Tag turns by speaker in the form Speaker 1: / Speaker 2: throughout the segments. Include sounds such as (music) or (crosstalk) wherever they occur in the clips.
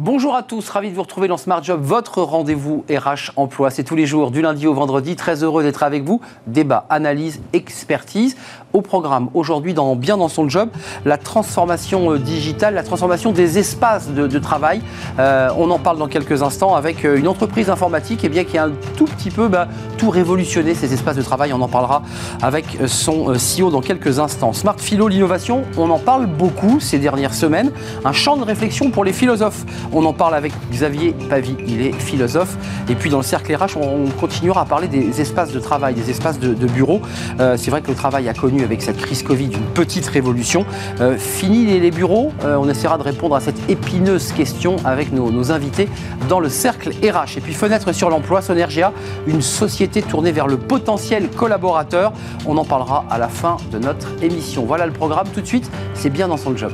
Speaker 1: Bonjour à tous, ravi de vous retrouver dans Smart Job, votre rendez-vous RH emploi. C'est tous les jours, du lundi au vendredi. Très heureux d'être avec vous. Débat, analyse, expertise. Au programme aujourd'hui, dans bien dans son job, la transformation euh, digitale, la transformation des espaces de, travail. Euh, on en parle dans quelques instants avec euh, une entreprise informatique eh bien, qui a un tout petit peu bah, tout révolutionné ces espaces de travail. On en parlera avec son CEO dans quelques instants. Smart Philo, l'innovation, on en parle beaucoup ces dernières semaines. Un champ de réflexion pour les philosophes. On en parle avec Xavier Pavie, il est philosophe. Et puis dans le cercle RH, on continuera à parler des espaces de travail, des espaces de, bureau. Euh, c'est vrai que le travail a connu avec cette crise Covid une petite révolution. Euh, fini les, bureaux, euh, on essaiera de répondre à cette épineuse question avec nos, nos, invités dans le cercle RH. Et puis fenêtre sur l'emploi, Sonergia, une société tournée vers le potentiel collaborateur. On en parlera à la fin de notre émission. Voilà le programme tout de suite, c'est bien dans son job.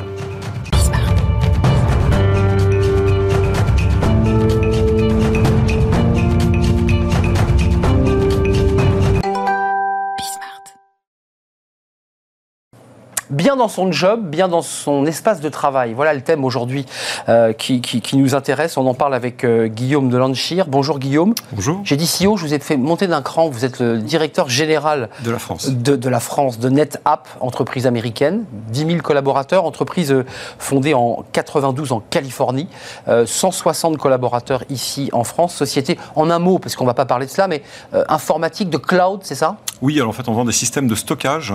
Speaker 1: Bien dans son job, bien dans son espace de travail. Voilà le thème aujourd'hui euh, qui, nous intéresse. On en parle avec euh, Guillaume de Lanchir. Bonjour Guillaume.
Speaker 2: Bonjour.
Speaker 1: J'ai dit CEO, je vous ai fait monter d'un cran. Vous êtes le directeur général
Speaker 2: de la France.
Speaker 1: De, la France, de NetApp, entreprise américaine. 10 000 collaborateurs, entreprise euh, fondée en 92 en Californie. 160 collaborateurs ici en France. Société, en un mot, parce qu'on ne va pas parler de cela, mais informatique de cloud, c'est ça?
Speaker 2: Oui, alors en fait, on vend des systèmes de stockage.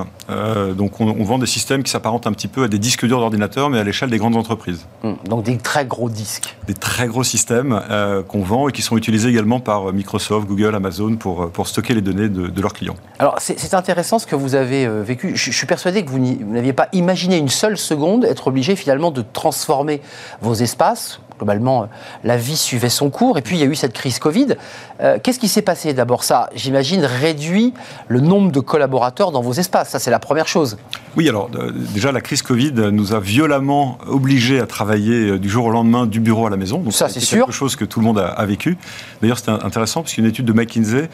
Speaker 2: donc on vend des systèmes qui s'apparente un petit peu à des disques durs d'ordinateur, mais à l'échelle des grandes entreprises.
Speaker 1: Hum, donc des très gros disques.
Speaker 2: Des très gros systèmes euh, qu'on vend et qui sont utilisés également par Microsoft, Google, Amazon pour, euh, pour stocker les données de, leurs clients.
Speaker 1: Alors c'est intéressant ce que vous avez euh, vécu. Je, je, suis persuadé que vous n'aviez pas imaginé une seule seconde être obligé finalement de transformer vos espaces globalement, euh, la vie suivait son cours. Et puis, il y a eu cette crise Covid. Euh, qu'est-ce qui s'est passé D'abord, ça, j'imagine, réduit le nombre de collaborateurs dans vos espaces. Ça, c'est la première chose.
Speaker 2: Oui, alors, euh, déjà, la crise Covid nous a violemment obligés à travailler du jour au lendemain du bureau à la maison.
Speaker 1: Donc, ça, c'est sûr.
Speaker 2: quelque chose que tout le monde a, vécu. D'ailleurs, c'était intéressant parce qu'une étude de McKinsey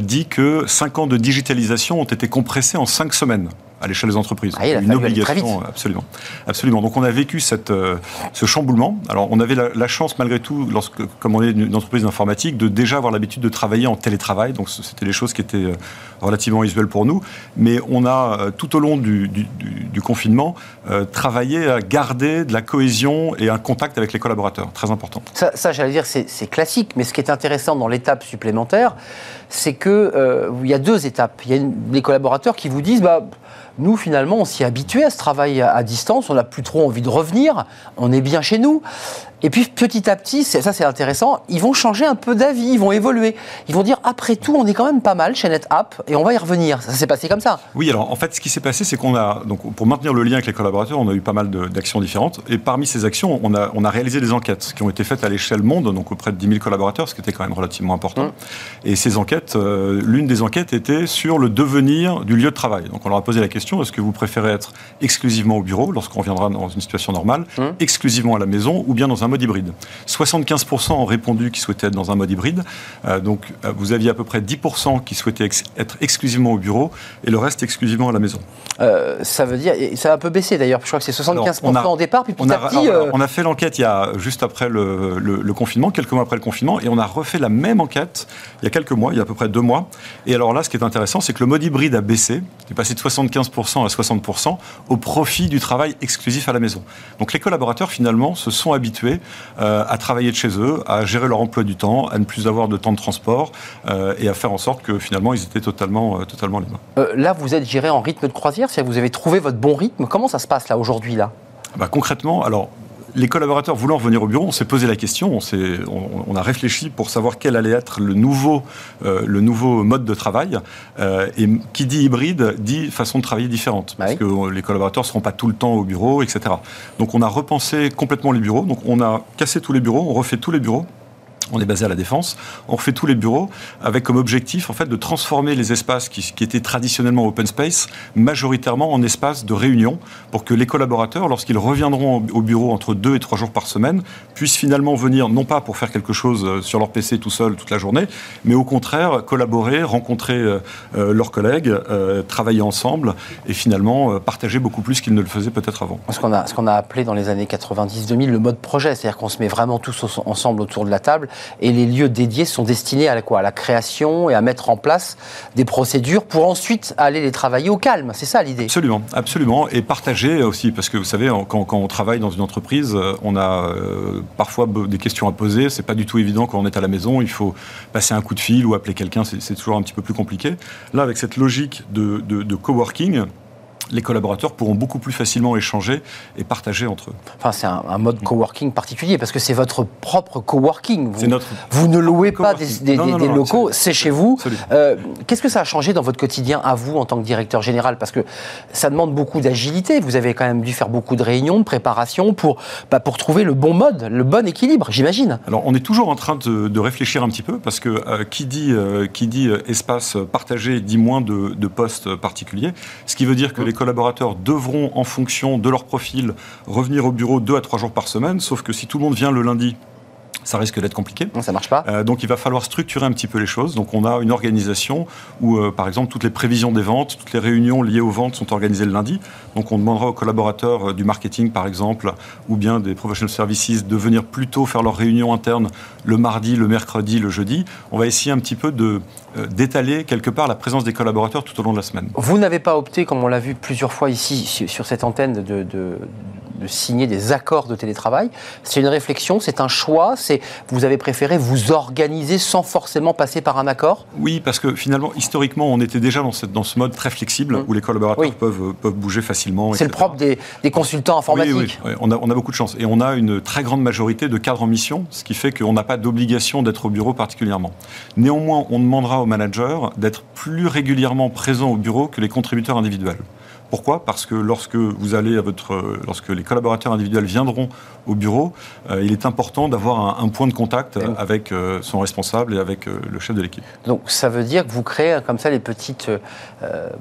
Speaker 2: dit que 5 ans de digitalisation ont été compressés en 5 semaines à l'échelle des entreprises.
Speaker 1: Ah, une obligation,
Speaker 2: absolument, absolument. Donc on a vécu cette, euh, ce chamboulement. Alors on avait la, chance malgré tout, lorsque, comme on est une entreprise d'informatique, de déjà avoir l'habitude de travailler en télétravail. Donc c'était des choses qui étaient euh, relativement usuelles pour nous. Mais on a euh, tout au long du, du, confinement travaillé à garder de la cohésion et un contact avec les collaborateurs, très important.
Speaker 1: Ça, ça j'allais dire, c'est classique. Mais ce qui est intéressant dans l'étape supplémentaire, c'est que il y a deux étapes. Il y a des collaborateurs qui vous disent, bah nous, finalement, on s'y est habitué à ce travail à distance, on n'a plus trop envie de revenir, on est bien chez nous. Et puis petit à petit, ça c'est intéressant, ils vont changer un peu d'avis, ils vont évoluer. Ils vont dire après tout, on est quand même pas mal chez NetApp et on va y revenir. Ça s'est passé comme ça.
Speaker 2: Oui, alors en fait, ce qui s'est passé, c'est qu'on a, donc pour maintenir le lien avec les collaborateurs, on a eu pas mal d'actions différentes. Et parmi ces actions, on a, on a réalisé des enquêtes qui ont été faites à l'échelle monde, donc auprès de 10 000 collaborateurs, ce qui était quand même relativement important. Mmh. Et ces enquêtes, euh, l'une des enquêtes était sur le devenir du lieu de travail. Donc on leur a posé la question est-ce que vous préférez être exclusivement au bureau lorsqu'on reviendra dans une situation normale, mmh. exclusivement à la maison ou bien dans un mode hybride 75% ont répondu qu'ils souhaitaient être dans un mode hybride. Euh, donc euh, vous aviez à peu près 10% qui souhaitaient être exclusivement au bureau et le reste exclusivement à la maison.
Speaker 1: Euh, ça veut dire, ça a un peu baissé d'ailleurs, je crois que c'est 75% au départ, puis petit
Speaker 2: à
Speaker 1: petit...
Speaker 2: On a fait l'enquête il y a juste après le, confinement, quelques mois après le confinement, et on a refait la même enquête il y a quelques mois, il y a à peu près deux mois. Et alors là, ce qui est intéressant, c'est que le mode hybride a baissé, il est passé de 75% à 60% au profit du travail exclusif à la maison. Donc les collaborateurs finalement se sont habitués euh, à travailler de chez eux, à gérer leur emploi du temps, à ne plus avoir de temps de transport euh, et à faire en sorte que finalement ils étaient totalement, euh, totalement libres.
Speaker 1: là, vous êtes géré en rythme de croisière, si vous avez trouvé votre bon rythme. Comment ça se passe là aujourd'hui là?
Speaker 2: Bah, concrètement, alors les collaborateurs voulant revenir au bureau, on s'est posé la question, on, a réfléchi pour savoir quel allait être le nouveau, euh, le nouveau mode de travail. Euh, et qui dit hybride dit façon de travailler différente, bah parce que les collaborateurs ne seront pas tout le temps au bureau, etc. Donc on a repensé complètement les bureaux. Donc on a cassé tous les bureaux, on refait tous les bureaux On est basé à la Défense. On refait tous les bureaux avec comme objectif en fait de transformer les espaces qui, étaient traditionnellement open space majoritairement en espaces de réunion pour que les collaborateurs, lorsqu'ils reviendront au bureau entre deux et trois jours par semaine, puissent finalement venir non pas pour faire quelque chose euh, sur leur PC tout seul toute la journée, mais au contraire collaborer, rencontrer euh, euh, leurs collègues, travailler ensemble et finalement partager beaucoup plus qu'ils ne le faisaient peut-être avant.
Speaker 1: Ce qu'on a, ce qu'on a appelé dans les années 90-2000 le mode projet, c'est-à-dire qu'on se met vraiment tous ensemble autour de la table et les lieux dédiés sont destinés à la, quoi, à la création et à mettre en place des procédures pour ensuite aller les travailler au calme. C'est ça l'idée?
Speaker 2: Absolument, absolument. Et partager aussi, parce que vous savez, quand, on travaille dans une entreprise, euh, on a euh, parfois des questions à poser. C'est pas du tout évident quand on est à la maison. Il faut passer un coup de fil ou appeler quelqu'un. C'est toujours un petit peu plus compliqué. Là, avec cette logique de, coworking, les collaborateurs pourront beaucoup plus facilement échanger et partager entre eux.
Speaker 1: Enfin, c'est un, mode coworking particulier parce que c'est votre propre coworking.
Speaker 2: Vous, notre
Speaker 1: vous ne louez pas des, locaux, c'est chez vous. Euh, qu'est-ce que ça a changé dans votre quotidien à vous en tant que directeur général? Parce que ça demande beaucoup d'agilité. Vous avez quand même dû faire beaucoup de réunions, de préparation pour, bah, pour trouver le bon mode, le bon équilibre, j'imagine.
Speaker 2: Alors, on est toujours en train de, réfléchir un petit peu parce que euh, qui dit, euh, qui dit espace partagé dit moins de, de postes particuliers. Ce qui veut dire que les collaborateurs devront, en fonction de leur profil, revenir au bureau deux à trois jours par semaine. Sauf que si tout le monde vient le lundi, ça risque d'être compliqué.
Speaker 1: Ça marche pas.
Speaker 2: Euh, donc il va falloir structurer un petit peu les choses. Donc on a une organisation où, euh, par exemple, toutes les prévisions des ventes, toutes les réunions liées aux ventes sont organisées le lundi. Donc on demandera aux collaborateurs euh, du marketing, par exemple, ou bien des professional services de venir plus tôt faire leurs réunions internes le mardi, le mercredi, le jeudi. On va essayer un petit peu de d'étaler quelque part la présence des collaborateurs tout au long de la semaine.
Speaker 1: Vous n'avez pas opté, comme on l'a vu plusieurs fois ici sur cette antenne, de, de de signer des accords de télétravail. C'est une réflexion, c'est un choix, c'est vous avez préféré vous organiser sans forcément passer par un accord?
Speaker 2: Oui, parce que finalement, historiquement, on était déjà dans, cette, dans ce mode très flexible mmh. où les collaborateurs peuvent, peuvent bouger facilement.
Speaker 1: C'est le propre des, des consultants informatiques. Oui,
Speaker 2: oui, On, a, on, a, beaucoup de chance. Et on a une très grande majorité de cadres en mission, ce qui fait qu'on n'a pas d'obligation d'être au bureau particulièrement. Néanmoins, on demandera aux managers d'être plus régulièrement présents au bureau que les contributeurs individuels. Pourquoi? Parce que lorsque vous allez à votre, lorsque les collaborateurs individuels viendront au bureau, euh, il est important d'avoir un, point de contact avec euh, son responsable et avec euh, le chef de l'équipe.
Speaker 1: Donc ça veut dire que vous créez comme ça les petites,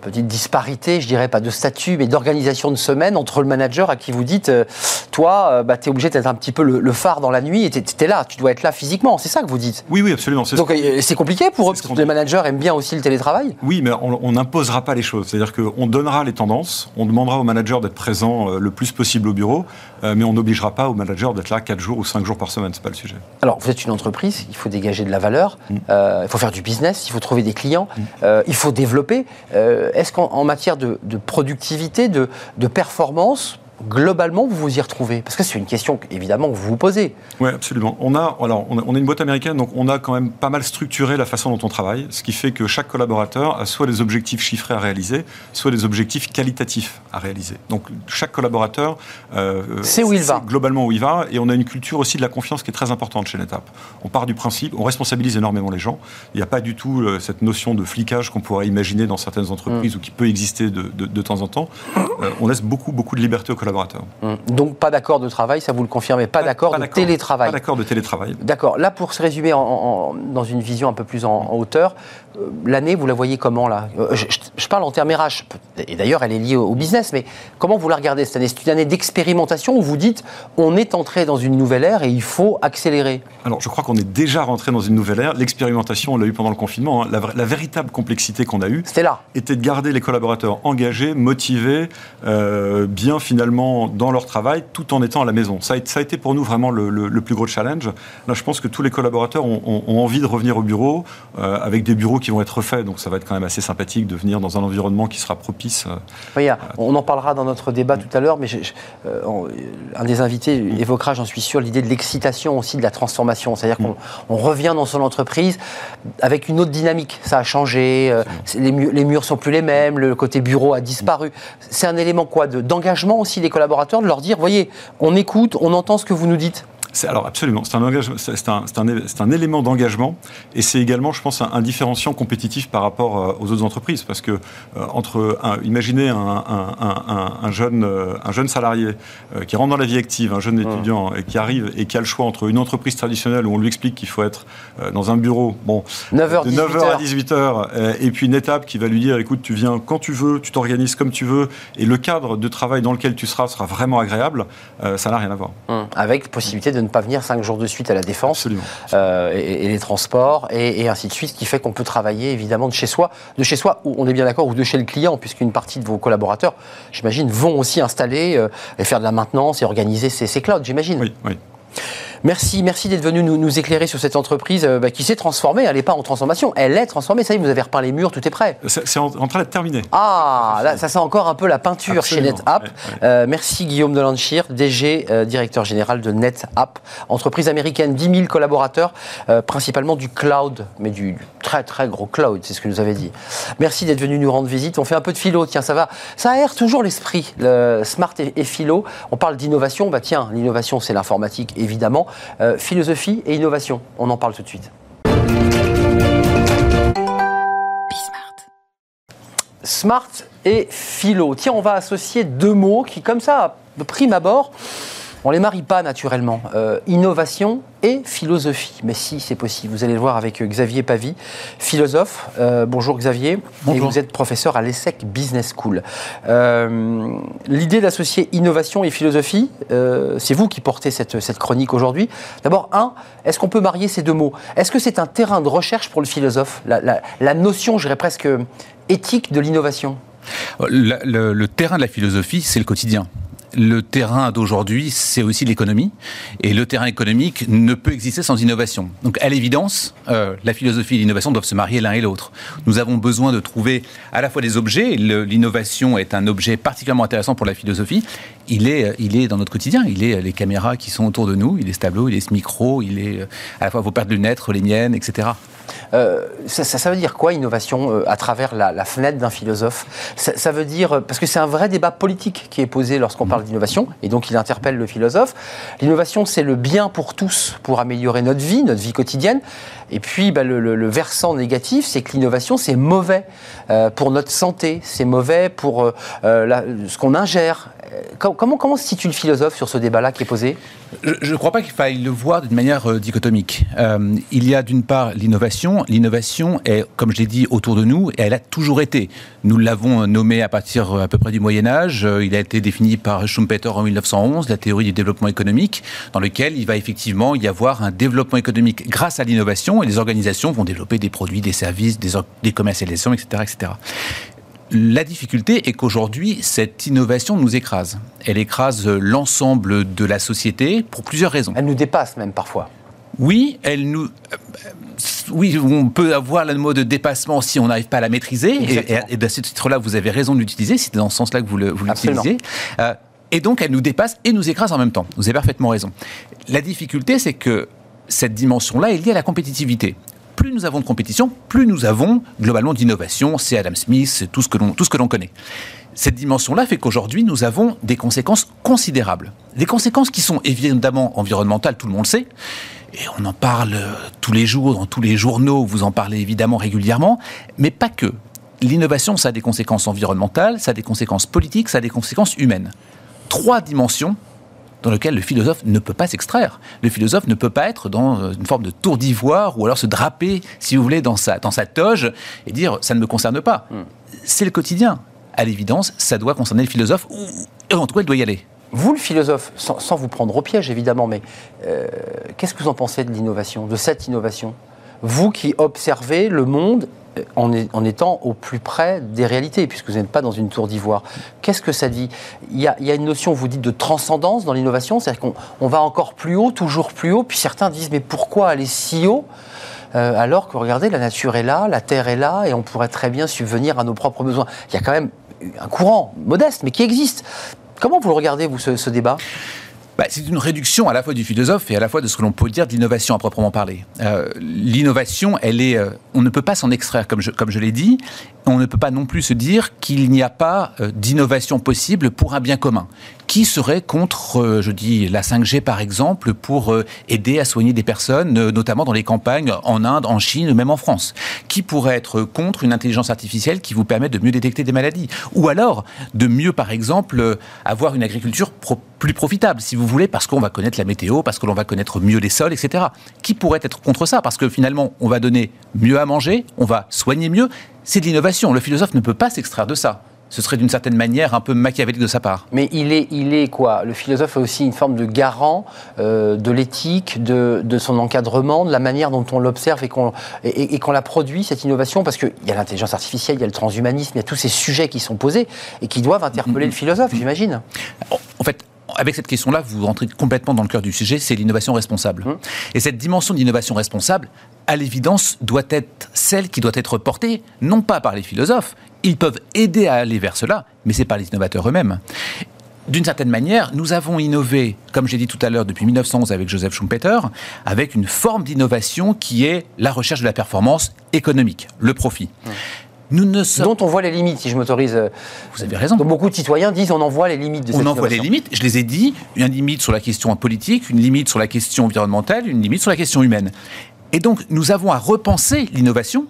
Speaker 1: petites disparités, je dirais pas de statut, mais d'organisation de semaine entre le manager à qui vous dites, toi, bah, tu es obligé d'être un petit peu le, phare dans la nuit et tu es, là, tu dois être là physiquement. C'est ça que vous dites?
Speaker 2: Oui, oui, absolument.
Speaker 1: Donc c'est compliqué pour eux, parce que les managers aiment bien aussi le télétravail?
Speaker 2: Oui, mais on n'imposera pas les choses. C'est-à-dire qu'on donnera les tendances, on demandera au manager d'être présent le plus possible au bureau, mais on n'obligera pas au manager d'être là 4 jours ou 5 jours par semaine, c'est pas le sujet.
Speaker 1: Alors, vous êtes une entreprise, il faut dégager de la valeur, mm. euh, il faut faire du business, il faut trouver des clients, mm. euh, il faut développer. Euh, est-ce qu'en matière de, productivité, de, de performance, globalement, vous vous y retrouvez? Parce que c'est une question, évidemment, que vous vous posez.
Speaker 2: Oui, absolument. On a, alors, on, est une boîte américaine, donc on a quand même pas mal structuré la façon dont on travaille, ce qui fait que chaque collaborateur a soit des objectifs chiffrés à réaliser, soit des objectifs qualitatifs à réaliser. Donc, chaque collaborateur
Speaker 1: euh, c'est où il va.
Speaker 2: Globalement où il va, et on a une culture aussi de la confiance qui est très importante chez NetApp. On part du principe, on responsabilise énormément les gens. Il n'y a pas du tout euh, cette notion de flicage qu'on pourrait imaginer dans certaines entreprises mm. ou qui peut exister de, de, temps en temps. Euh, on laisse beaucoup, beaucoup de liberté aux collaborateurs.
Speaker 1: Hum. Donc pas d'accord de travail, ça vous le confirmez, pas, d'accord de télétravail.
Speaker 2: Pas d'accord de télétravail.
Speaker 1: D'accord. Là, pour se résumer dans une vision un peu plus en, hauteur, euh, l'année, vous la voyez comment là? Euh, je, parle en termes RH, et d'ailleurs elle est liée au, business, mais comment vous la regardez cette année? C'est une année d'expérimentation où vous dites on est entré dans une nouvelle ère et il faut accélérer
Speaker 2: Alors je crois qu'on est déjà rentré dans une nouvelle ère. L'expérimentation, on l'a eu pendant le confinement. Hein. La, véritable complexité qu'on a eue,
Speaker 1: là.
Speaker 2: était de garder les collaborateurs engagés, motivés, euh, bien finalement dans leur travail, tout en étant à la maison. Ça a, ça a été pour nous vraiment le, plus gros challenge. Là, je pense que tous les collaborateurs ont, envie de revenir au bureau, euh, avec des bureaux qui vont être refaits, donc ça va être quand même assez sympathique de venir dans un environnement qui sera propice.
Speaker 1: Euh, on en parlera dans notre débat tout à l'heure, mais euh, un des invités évoquera, j'en suis sûr, l'idée de l'excitation aussi de la transformation. C'est-à-dire qu'on on revient dans son entreprise avec une autre dynamique. Ça a changé, les, murs, les murs sont plus les mêmes, le côté bureau a disparu. C'est un élément quoi D'engagement aussi des collaborateurs de leur dire, voyez, on écoute, on entend ce que vous nous dites
Speaker 2: alors absolument, c'est un, un, un, un, élément d'engagement et c'est également, je pense, un, différenciant compétitif par rapport euh, aux autres entreprises parce que euh, entre, imaginez un, jeune, euh, un jeune salarié qui rentre dans la vie active, un jeune mmh. étudiant et qui arrive et qui a le choix entre une entreprise traditionnelle où on lui explique qu'il faut être dans un bureau, bon,
Speaker 1: 9h,
Speaker 2: de 9h à 18h, et puis une étape qui va lui dire, écoute, tu viens quand tu veux, tu t'organises comme tu veux et le cadre de travail dans lequel tu seras sera vraiment agréable, ça n'a rien à voir.
Speaker 1: Mmh. Avec possibilité de ne pas venir cinq jours de suite à la défense euh, et, les transports et, ainsi de suite, ce qui fait qu'on peut travailler évidemment de chez soi, de chez soi, on est bien d'accord, ou de chez le client, puisqu'une partie de vos collaborateurs, j'imagine, vont aussi installer euh, et faire de la maintenance et organiser ces, ces clouds, j'imagine.
Speaker 2: Oui, oui.
Speaker 1: Merci, merci d'être venu nous, éclairer sur cette entreprise euh, bah, qui s'est transformée. Elle n'est pas en transformation, elle est transformée. Ça y est, vous avez repeint les murs, tout est prêt.
Speaker 2: C'est en, train d'être terminé.
Speaker 1: Ah, là, ça sent encore un peu la peinture chez NetApp. Euh, merci Guillaume Delanchir, DG, euh, directeur général de NetApp, entreprise américaine, 10 000 collaborateurs, principalement du cloud, mais du très très gros cloud, c'est ce que nous avez dit. Merci d'être venu nous rendre visite. On fait un peu de philo, tiens, ça va. Ça aère toujours l'esprit, le smart et, philo. On parle d'innovation, bah tiens, l'innovation c'est l'informatique évidemment. Euh, philosophie et innovation. On en parle tout de suite. Smart et philo. Tiens, on va associer deux mots qui, comme ça, de prime abord, on ne les marie pas naturellement. Euh, innovation et philosophie. Mais si, c'est possible. Vous allez le voir avec euh, Xavier Pavie, philosophe. Euh, bonjour Xavier.
Speaker 3: Bonjour.
Speaker 1: Et vous êtes professeur à l'ESSEC Business School. L'idée d'associer innovation et philosophie, c'est vous qui portez cette, cette chronique aujourd'hui. D'abord, un, est-ce qu'on peut marier ces deux mots? Est-ce que c'est un terrain de recherche pour le philosophe? La, la, la notion, je dirais presque éthique de l'innovation
Speaker 3: le, le, terrain de la philosophie, c'est le quotidien le terrain d'aujourd'hui, c'est aussi l'économie. Et le terrain économique ne peut exister sans innovation. Donc, à l'évidence, euh, la philosophie et l'innovation doivent se marier l'un et l'autre. Nous avons besoin de trouver à la fois des objets. L'innovation est un objet particulièrement intéressant pour la philosophie. Il est, il est dans notre quotidien. Il est les caméras qui sont autour de nous. Il est ce tableau, il est ce micro, il est euh, à la fois vos paires de lunettes, les miennes, etc.
Speaker 1: Euh, ça, veut dire quoi, innovation, euh, à travers la, fenêtre d'un philosophe? Ça, veut dire, parce que c'est un vrai débat politique qui est posé lorsqu'on parle d'innovation, et donc il interpelle le philosophe. L'innovation, c'est le bien pour tous, pour améliorer notre vie, notre vie quotidienne. Et puis, bah, le, versant négatif, c'est que l'innovation, c'est mauvais euh, pour notre santé, c'est mauvais pour ce qu'on ingère. Comment, se situe le philosophe sur ce débat-là qui est posé
Speaker 3: Je ne crois pas qu'il faille le voir d'une manière dichotomique. il y a d'une part l'innovation l'innovation, est, comme je l'ai dit, autour de nous, et elle a toujours été. Nous l'avons nommé à partir à peu près du Moyen Âge. Euh, il a été défini par Schumpeter en 1911, la théorie du développement économique, dans lequel il va effectivement y avoir un développement économique grâce à l'innovation, et les organisations vont développer des produits, des services, des, des commercialisations, etc., etc. La difficulté est qu'aujourd'hui, cette innovation nous écrase. Elle écrase l'ensemble de la société pour plusieurs raisons.
Speaker 1: Elle nous dépasse même parfois.
Speaker 3: Oui, elle nous. Oui, on peut avoir le mot de dépassement si on n'arrive pas à la maîtriser. Et, et, de ce titre-là, vous avez raison de l'utiliser. C'est dans ce sens-là que vous l'utilisez. Euh, et donc, elle nous dépasse et nous écrase en même temps. Vous avez parfaitement raison. La difficulté, c'est que cette dimension-là est liée à la compétitivité. Plus nous avons de compétition, plus nous avons globalement d'innovation. C'est Adam Smith, c'est tout ce que l'on connaît. Cette dimension-là fait qu'aujourd'hui, nous avons des conséquences considérables. Des conséquences qui sont évidemment environnementales, tout le monde le sait, et on en parle euh, tous les jours, dans tous les journaux, vous en parlez évidemment régulièrement, mais pas que. L'innovation, ça a des conséquences environnementales, ça a des conséquences politiques, ça a des conséquences humaines. Trois dimensions dans lesquelles le philosophe ne peut pas s'extraire. Le philosophe ne peut pas être dans euh, une forme de tour d'ivoire ou alors se draper, si vous voulez, dans sa, dans sa toge et dire ça ne me concerne pas. Hmm. C'est le quotidien. À l'évidence, ça doit concerner le philosophe, ou en tout cas, il doit y aller.
Speaker 1: Vous, le philosophe, sans, vous prendre au piège évidemment, mais euh, qu'est-ce que vous en pensez de l'innovation, de cette innovation? Vous qui observez le monde euh, en, étant au plus près des réalités, puisque vous n'êtes pas dans une tour d'ivoire. Qu'est-ce que ça dit? Il y, a, une notion, vous dites, de transcendance dans l'innovation, c'est-à-dire qu'on va encore plus haut, toujours plus haut, puis certains disent, mais pourquoi aller si haut? Euh, alors que regardez, la nature est là, la terre est là, et on pourrait très bien subvenir à nos propres besoins. Il y a quand même un courant modeste, mais qui existe. Comment vous le regardez, vous, ce, débat?
Speaker 3: Bah, c'est une réduction à la fois du philosophe et à la fois de ce que l'on peut dire de l'innovation à proprement parler. Euh, l'innovation, euh, on ne peut pas s'en extraire, comme je, comme je l'ai dit. On ne peut pas non plus se dire qu'il n'y a pas euh, d'innovation possible pour un bien commun. Qui serait contre, je dis, la 5G par exemple, pour aider à soigner des personnes, notamment dans les campagnes en Inde, en Chine, même en France Qui pourrait être contre une intelligence artificielle qui vous permet de mieux détecter des maladies Ou alors de mieux, par exemple, avoir une agriculture plus profitable, si vous voulez, parce qu'on va connaître la météo, parce que l'on va connaître mieux les sols, etc. Qui pourrait être contre ça? Parce que finalement, on va donner mieux à manger, on va soigner mieux. C'est de l'innovation. Le philosophe ne peut pas s'extraire de ça ce serait d'une certaine manière un peu machiavélique de sa part.
Speaker 1: Mais il est, il est quoi? Le philosophe est aussi une forme de garant euh, de l'éthique, de, de, son encadrement, de la manière dont on l'observe et qu'on et, qu'on la produit, cette innovation, parce qu'il y a l'intelligence artificielle, il y a le transhumanisme, il y a tous ces sujets qui sont posés et qui doivent interpeller le philosophe, j'imagine.
Speaker 3: En fait, avec cette question-là, vous rentrez complètement dans le cœur du sujet, c'est l'innovation responsable. Mmh. Et cette dimension d'innovation responsable, à l'évidence, doit être celle qui doit être portée, non pas par les philosophes, ils peuvent aider à aller vers cela, mais c'est pas les innovateurs eux-mêmes. D'une certaine manière, nous avons innové, comme j'ai dit tout à l'heure, depuis 1911 avec Joseph Schumpeter, avec une forme d'innovation qui est la recherche de la performance économique, le profit. Mmh.
Speaker 1: Nous ne Dont on voit les limites, si je m'autorise. Euh,
Speaker 3: Vous avez raison.
Speaker 1: beaucoup de citoyens disent on en voit les limites de
Speaker 3: On en voit les limites, je les ai dit, une limite sur la question politique, une limite sur la question environnementale, une limite sur la question humaine. Et donc, nous avons à repenser l'innovation.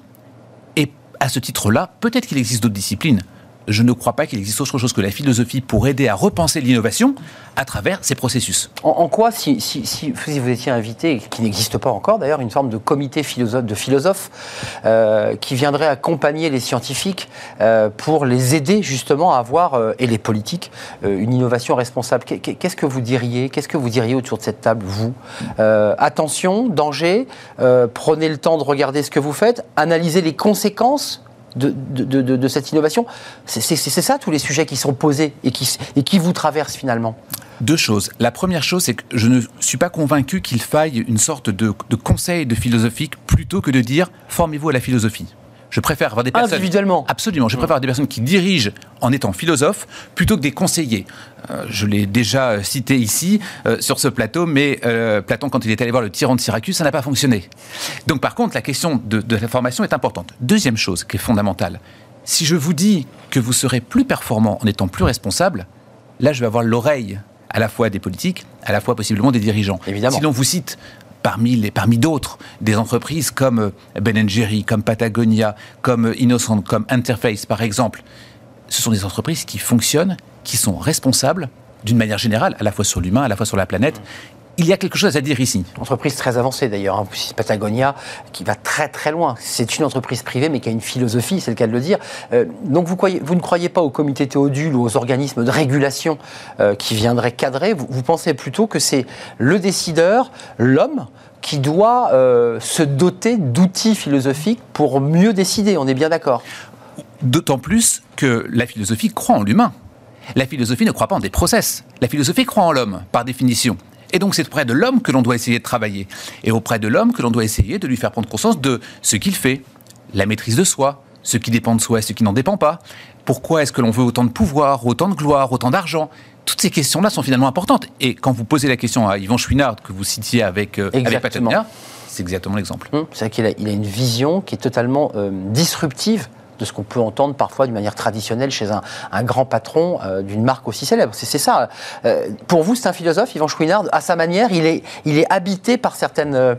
Speaker 3: À ce titre-là, peut-être qu'il existe d'autres disciplines je ne crois pas qu'il existe autre chose que la philosophie pour aider à repenser l'innovation à travers ces processus.
Speaker 1: En, quoi, si, vous étiez invité, qui n'existe pas encore d'ailleurs, une forme de comité de philosophes euh, qui viendrait accompagner les scientifiques euh, pour les aider justement à avoir, euh, et les politiques, une innovation responsable? Qu'est-ce que vous diriez? Qu'est-ce que vous diriez autour de cette table, vous? Attention, danger, prenez le temps de regarder ce que vous faites, analysez les conséquences de, cette innovation C'est ça tous les sujets qui sont posés et qui, et qui vous traversent finalement
Speaker 3: deux choses. La première chose, c'est que je ne suis pas convaincu qu'il faille une sorte de, conseil de philosophique plutôt que de dire formez-vous à la philosophie. Je préfère avoir des personnes.
Speaker 1: Individuellement
Speaker 3: Absolument. Je préfère avoir des personnes qui dirigent en étant philosophes plutôt que des conseillers. Euh, je l'ai déjà euh, cité ici euh, sur ce plateau, mais Platon, quand il est allé voir le tyran de Syracuse, ça n'a pas fonctionné. Donc, par contre, la question de, de la formation est importante. Deuxième chose qui est fondamentale si je vous dis que vous serez plus performant en étant plus responsable, là, je vais avoir l'oreille à la fois des politiques, à la fois possiblement des dirigeants.
Speaker 1: Évidemment.
Speaker 3: Si l'on vous cite parmi, d'autres, des entreprises comme euh, Ben Jerry, comme Patagonia, comme euh, Innocent, comme Interface par exemple. Ce sont des entreprises qui fonctionnent, qui sont responsables d'une manière générale, à la fois sur l'humain, à la fois sur la planète, il y a quelque chose à dire ici.
Speaker 1: Entreprise très avancée d'ailleurs, hein. Patagonia, qui va très très loin. C'est une entreprise privée, mais qui a une philosophie, c'est le cas de le dire. Euh, donc vous, croyez, vous, ne croyez pas au comité Théodule ou aux organismes de régulation euh, qui viendraient cadrer? Vous, pensez plutôt que c'est le décideur, l'homme, qui doit euh, se doter d'outils philosophiques pour mieux décider? On est bien d'accord?
Speaker 3: D'autant plus que la philosophie croit en l'humain. La philosophie ne croit pas en des process. La philosophie croit en l'homme, par définition. Et donc c'est auprès de l'homme que l'on doit essayer de travailler. Et auprès de l'homme que l'on doit essayer de lui faire prendre conscience de ce qu'il fait, la maîtrise de soi, ce qui dépend de soi et ce qui n'en dépend pas. Pourquoi est-ce que l'on veut autant de pouvoir, autant de gloire, autant d'argent? Toutes ces questions-là sont finalement importantes. Et quand vous posez la question à Yvan Chouinard, que vous citiez avec, euh, Patagonia, c'est exactement l'exemple.
Speaker 1: Hum, c'est vrai qu'il a, il a, une vision qui est totalement euh, disruptive de ce qu'on peut entendre parfois d'une manière traditionnelle chez un, grand patron euh, d'une marque aussi célèbre. C'est ça. Euh, pour vous, c'est un philosophe, Yvan Chouinard, à sa manière, il est, habité par certaines... Euh,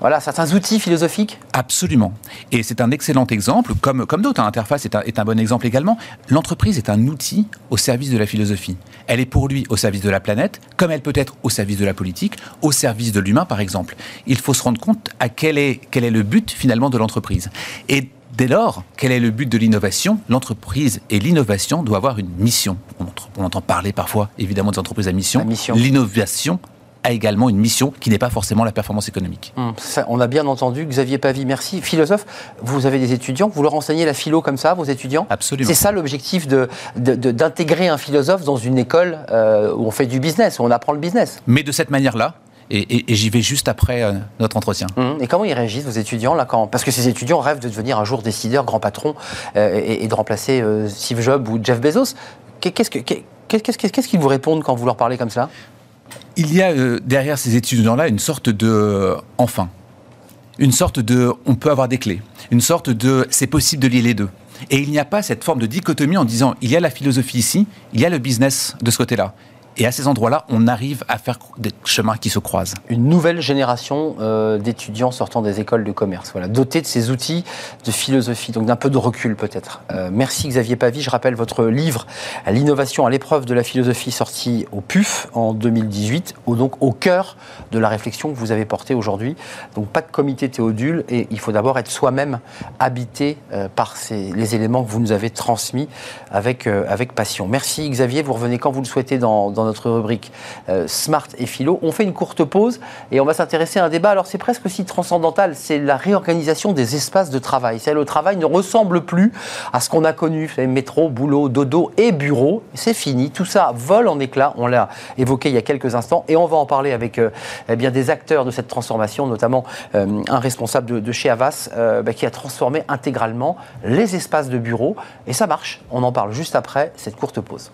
Speaker 1: voilà, certains outils philosophiques?
Speaker 3: Absolument. Et c'est un excellent exemple, comme, d'autres. Hein, Interface est un, est un, bon exemple également. L'entreprise est un outil au service de la philosophie. Elle est pour lui au service de la planète, comme elle peut être au service de la politique, au service de l'humain, par exemple. Il faut se rendre compte à quel est, quel est le but finalement de l'entreprise. Et Dès lors, quel est le but de l'innovation? L'entreprise et l'innovation doivent avoir une mission. On, entend parler parfois, évidemment, des entreprises à mission. L'innovation a également une mission qui n'est pas forcément la performance économique.
Speaker 1: Hum, on a bien entendu. Xavier Pavie, merci. Philosophe, vous avez des étudiants, vous leur enseignez la philo comme ça, vos étudiants?
Speaker 3: Absolument.
Speaker 1: C'est ça l'objectif d'intégrer de, un philosophe dans une école euh, où on fait du business, où on apprend le business.
Speaker 3: Mais de cette manière-là, et, j'y vais juste après euh, notre entretien.
Speaker 1: Mmh. Et comment ils réagissent, vos étudients, là, quand... Parce que ces étudiants rêvent de devenir un jour décideur, grand patron, euh, et, de remplacer euh, Steve Jobs ou Jeff Bezos. Qu'est-ce qu'ils vous répondent quand vous leur parlez comme ça
Speaker 3: Il y a derrière ces étudiants-là une sorte de enfin, une sorte de on peut avoir des clés, une sorte de c'est possible de lier les deux. Et il n'y a pas cette forme de dichotomie en disant il y a la philosophie ici, il y a le business de ce côté-là. Et à ces endroits-là, on arrive à faire des chemins qui se croisent.
Speaker 1: Une nouvelle génération euh, d'étudiants sortant des écoles de commerce, voilà, dotés de ces outils de philosophie, donc d'un peu de recul peut-être. Euh, merci Xavier Pavie. Je rappelle votre livre L'innovation à l'épreuve de la philosophie, sorti au PUF en 2018, au, donc au cœur de la réflexion que vous avez portée aujourd'hui. Donc pas de comité théodule et il faut d'abord être soi-même habité euh, par les éléments que vous nous avez transmis avec, avec passion. Merci Xavier. Vous revenez quand vous le souhaitez dans, dans notre rubrique euh, Smart et Philo. On fait une courte pause et on va s'intéresser à un débat. Alors c'est presque aussi transcendantal, c'est la réorganisation des espaces de travail. C'est le travail ne ressemble plus à ce qu'on a connu, métro, boulot, dodo et bureau. C'est fini, tout ça vole en éclats. On l'a évoqué il y a quelques instants et on va en parler avec euh, eh bien des acteurs de cette transformation, notamment euh, un responsable de, chez Avas bah, qui a transformé intégralement les espaces de bureau et ça marche. On en parle juste après cette courte pause.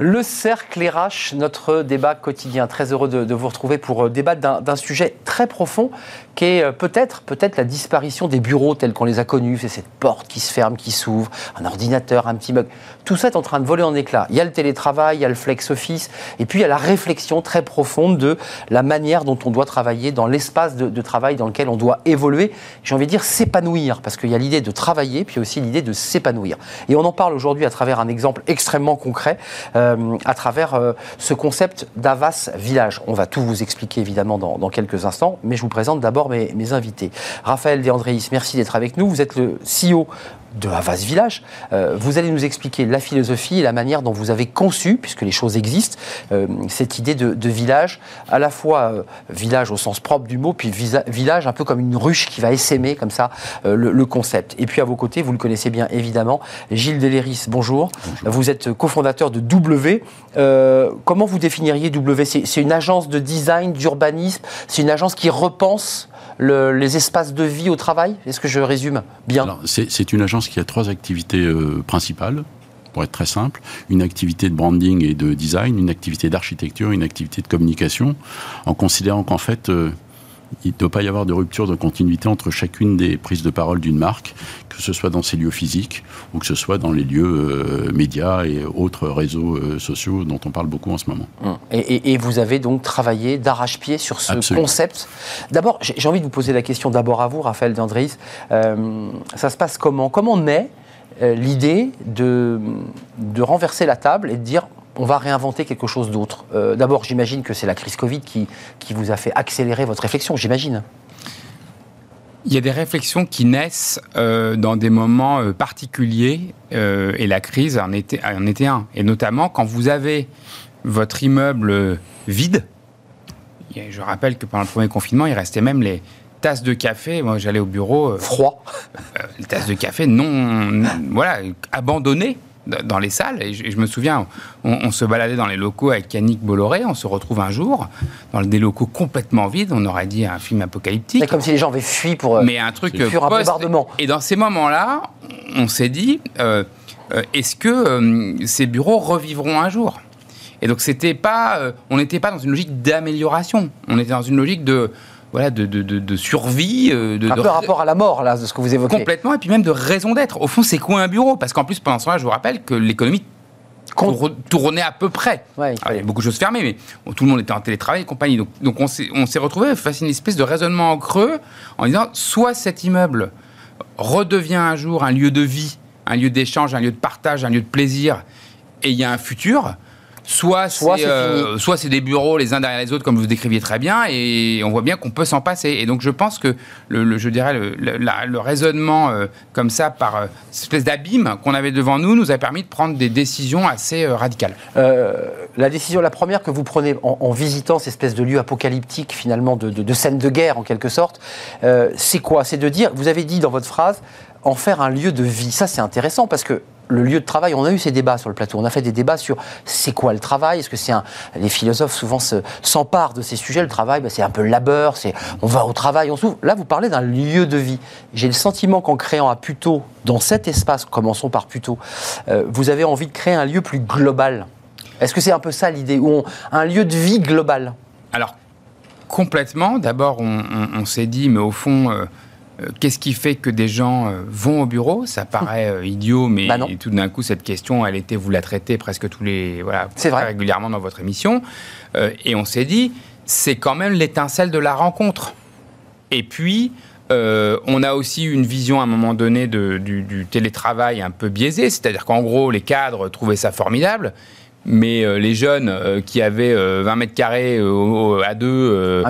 Speaker 1: Le cercle RH, notre débat quotidien. Très heureux de, vous retrouver pour euh, débattre d'un sujet très profond qui est euh, peut-être peut-être la disparition des bureaux tels qu'on les a connus. C'est cette porte qui se ferme, qui s'ouvre, un ordinateur, un petit mug. Tout ça est en train de voler en éclats. Il y a le télétravail, il y a le flex office, et puis il y a la réflexion très profonde de la manière dont on doit travailler dans l'espace de, travail dans lequel on doit évoluer. J'ai envie de dire s'épanouir, parce qu'il y a l'idée de travailler, puis aussi l'idée de s'épanouir. Et on en parle aujourd'hui à travers un exemple extrêmement concret. Euh, à travers euh, ce concept d'Avas Village. On va tout vous expliquer évidemment dans, quelques instants, mais je vous présente d'abord mes, mes, invités. Raphaël De Andréis, merci d'être avec nous. Vous êtes le CEO de Havas Village. Euh, vous allez nous expliquer la philosophie et la manière dont vous avez conçu, puisque les choses existent, euh, cette idée de, village, à la fois euh, village au sens propre du mot, puis village un peu comme une ruche qui va essaimer comme ça le, concept. Et puis à vos côtés, vous le connaissez bien évidemment, Gilles Deléris, bonjour. Vous êtes cofondateur de W. comment vous définiriez W? C'est une agence de design, d'urbanisme, c'est une agence qui repense les espaces de vie au travail? Est-ce que je résume bien?
Speaker 4: C'est une agence qui a trois activités euh, principales pour être très simple, une activité de branding et de design, une activité d'architecture, une activité de communication, en considérant qu'en fait, euh, il ne doit pas y avoir de rupture de continuité entre chacune des prises de parole d'une marque, que ce soit dans ses lieux physiques ou que ce soit dans les lieux euh, médias et autres réseaux euh, sociaux dont on parle beaucoup en ce moment.
Speaker 1: Hum. Et, vous avez donc travaillé d'arrache-pied sur ce concept. D'abord, j'ai envie de vous poser la question d'abord à vous, Raphaël D'Andréis. Euh, ça se passe comment? Comment naît l'idée de, de renverser la table et de dire on va réinventer quelque chose d'autre. Euh, d'abord, j'imagine que c'est la crise Covid qui, qui vous a fait accélérer votre réflexion, j'imagine.
Speaker 5: Il y a des réflexions qui naissent euh, dans des moments euh, particuliers et la crise en était, en était un. Et notamment quand vous avez votre immeuble vide. Je rappelle que pendant le premier confinement, il restait même les tasses de café. Moi, j'allais au bureau.
Speaker 1: Froid.
Speaker 5: les tasses de café non, voilà, abandonnées dans les salles. Et je, me souviens, on, se baladait dans les locaux avec Yannick Bolloré. On se retrouve un jour dans des locaux complètement vides. On aurait dit un film apocalyptique.
Speaker 1: comme si les gens avaient fui pour.
Speaker 5: Euh, Mais un truc. Post, un bombardement. Et dans ces moments-là, on s'est dit euh, euh, est-ce que ces bureaux revivront un jour? Et donc, c'était pas. on n'était pas dans une logique d'amélioration. On était dans une logique de voilà, de, de, de, survie.
Speaker 1: Euh, de, un peu rapport à la mort, là, de ce que vous évoquez.
Speaker 5: Complètement, et puis même de raison d'être. Au fond, c'est quoi un bureau? Parce qu'en plus, pendant ce temps-là, je vous rappelle que l'économie tournait à peu près. il y avait beaucoup de choses fermées, mais tout le monde était en télétravail et compagnie. Donc, donc on s'est retrouvé face à une espèce de raisonnement en creux en disant soit cet immeuble redevient un jour un lieu de vie, un lieu d'échange, un lieu de partage, un lieu de plaisir, et il y a un futur, Soit c'est euh, soit c'est des bureaux les uns derrière les autres comme vous décriviez très bien et on voit bien qu'on peut s'en passer. Et donc je pense que le, je dirais le, le, raisonnement euh, comme ça par euh, cette espèce d'abîme qu'on avait devant nous nous a permis de prendre des décisions assez radicales.
Speaker 1: la décision, la première que vous prenez en, visitant ces espèces de lieux apocalyptiques finalement de, de, de scènes de guerre en quelque sorte, c'est quoi? C'est de dire, vous avez dit dans votre phrase, en faire un lieu de vie. Ça c'est intéressant parce que le lieu de travail, on a eu ces débats sur le plateau, on a fait des débats sur c'est quoi le travail, est-ce que c'est un... Les philosophes souvent s'emparent de ces sujets, le travail, bah, c'est un peu le labeur, c'est on va au travail, on s'ouvre. Là, vous parlez d'un lieu de vie. J'ai le sentiment qu'en créant à Puto, dans cet espace, commençons par Puto, euh, vous avez envie de créer un lieu plus global. Est-ce que c'est un peu ça l'idée, ou un lieu de vie global?
Speaker 5: Alors, complètement. D'abord, on, s'est dit, mais au fond... Euh, qu'est-ce qui fait que des gens euh, vont au bureau? Ça paraît euh, idiot, mais bah tout d'un coup, cette question, elle était, vous la traitez presque tous les, voilà, régulièrement dans votre émission. et on s'est dit, c'est quand même l'étincelle de la rencontre. Et puis, on a aussi une vision à un moment donné du, du, télétravail un peu biaisée, c'est-à-dire qu'en gros, les cadres trouvaient ça formidable mais euh, les jeunes euh, qui avaient 20 euh, mètres carrés à deux,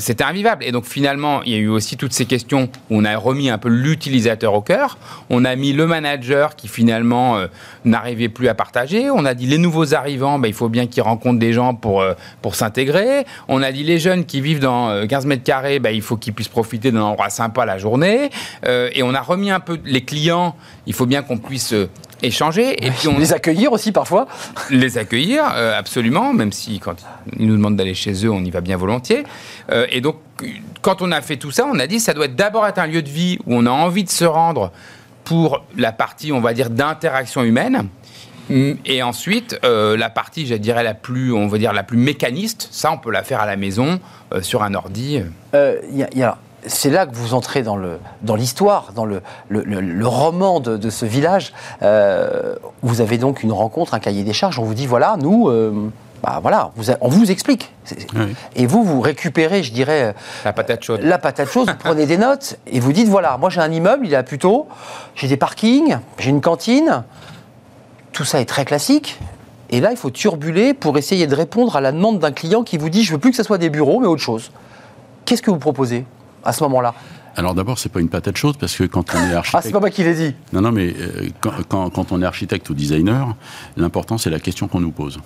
Speaker 5: c'était invivable. Et donc finalement, il y a eu aussi toutes ces questions où on a remis un peu l'utilisateur au cœur. On a mis le manager qui finalement n'arrivait plus à partager. On a dit les nouveaux arrivants, bah, il faut bien qu'ils rencontrent des gens pour, pour s'intégrer. On a dit les jeunes qui vivent dans 15 mètres carrés, bah, il faut qu'ils puissent profiter d'un endroit sympa la journée. et on a remis un peu les clients, il faut bien qu'on puisse échanger.
Speaker 1: Et puis on... Les accueillir aussi parfois
Speaker 5: Les accueillir, euh, absolument, même si quand ils nous demandent d'aller chez eux, on y va bien volontiers. Euh, et donc, quand on a fait tout ça, on a dit ça doit d'abord être un lieu de vie où on a envie de se rendre pour la partie, on va dire, d'interaction humaine. Et ensuite, euh, la partie, je dirais, la plus, on va dire, la plus mécaniste, ça, on peut la faire à la maison, sur un ordi.
Speaker 1: Il y, a c'est là que vous entrez dans l'histoire, dans, le, roman de, ce village. Euh, vous avez donc une rencontre, un cahier des charges. On vous dit voilà, nous, euh, bah voilà, on vous explique. Et vous, vous récupérez, je dirais,
Speaker 5: la patate chaude.
Speaker 1: La patate chaude. vous prenez des notes et vous dites voilà, moi j'ai un immeuble, il est à Puteaux, j'ai des parkings, j'ai une cantine. Tout ça est très classique. Et là, il faut turbuler pour essayer de répondre à la demande d'un client qui vous dit je veux plus que ce soit des bureaux, mais autre chose. Qu'est-ce que vous proposez? À ce moment-là
Speaker 4: alors d'abord, c'est pas une patate chaude parce que quand on est architecte.
Speaker 1: ah, c'est pas moi qui l'ai dit.
Speaker 4: Non, non, mais euh, quand, on est architecte ou designer, l'important c'est la question qu'on nous pose.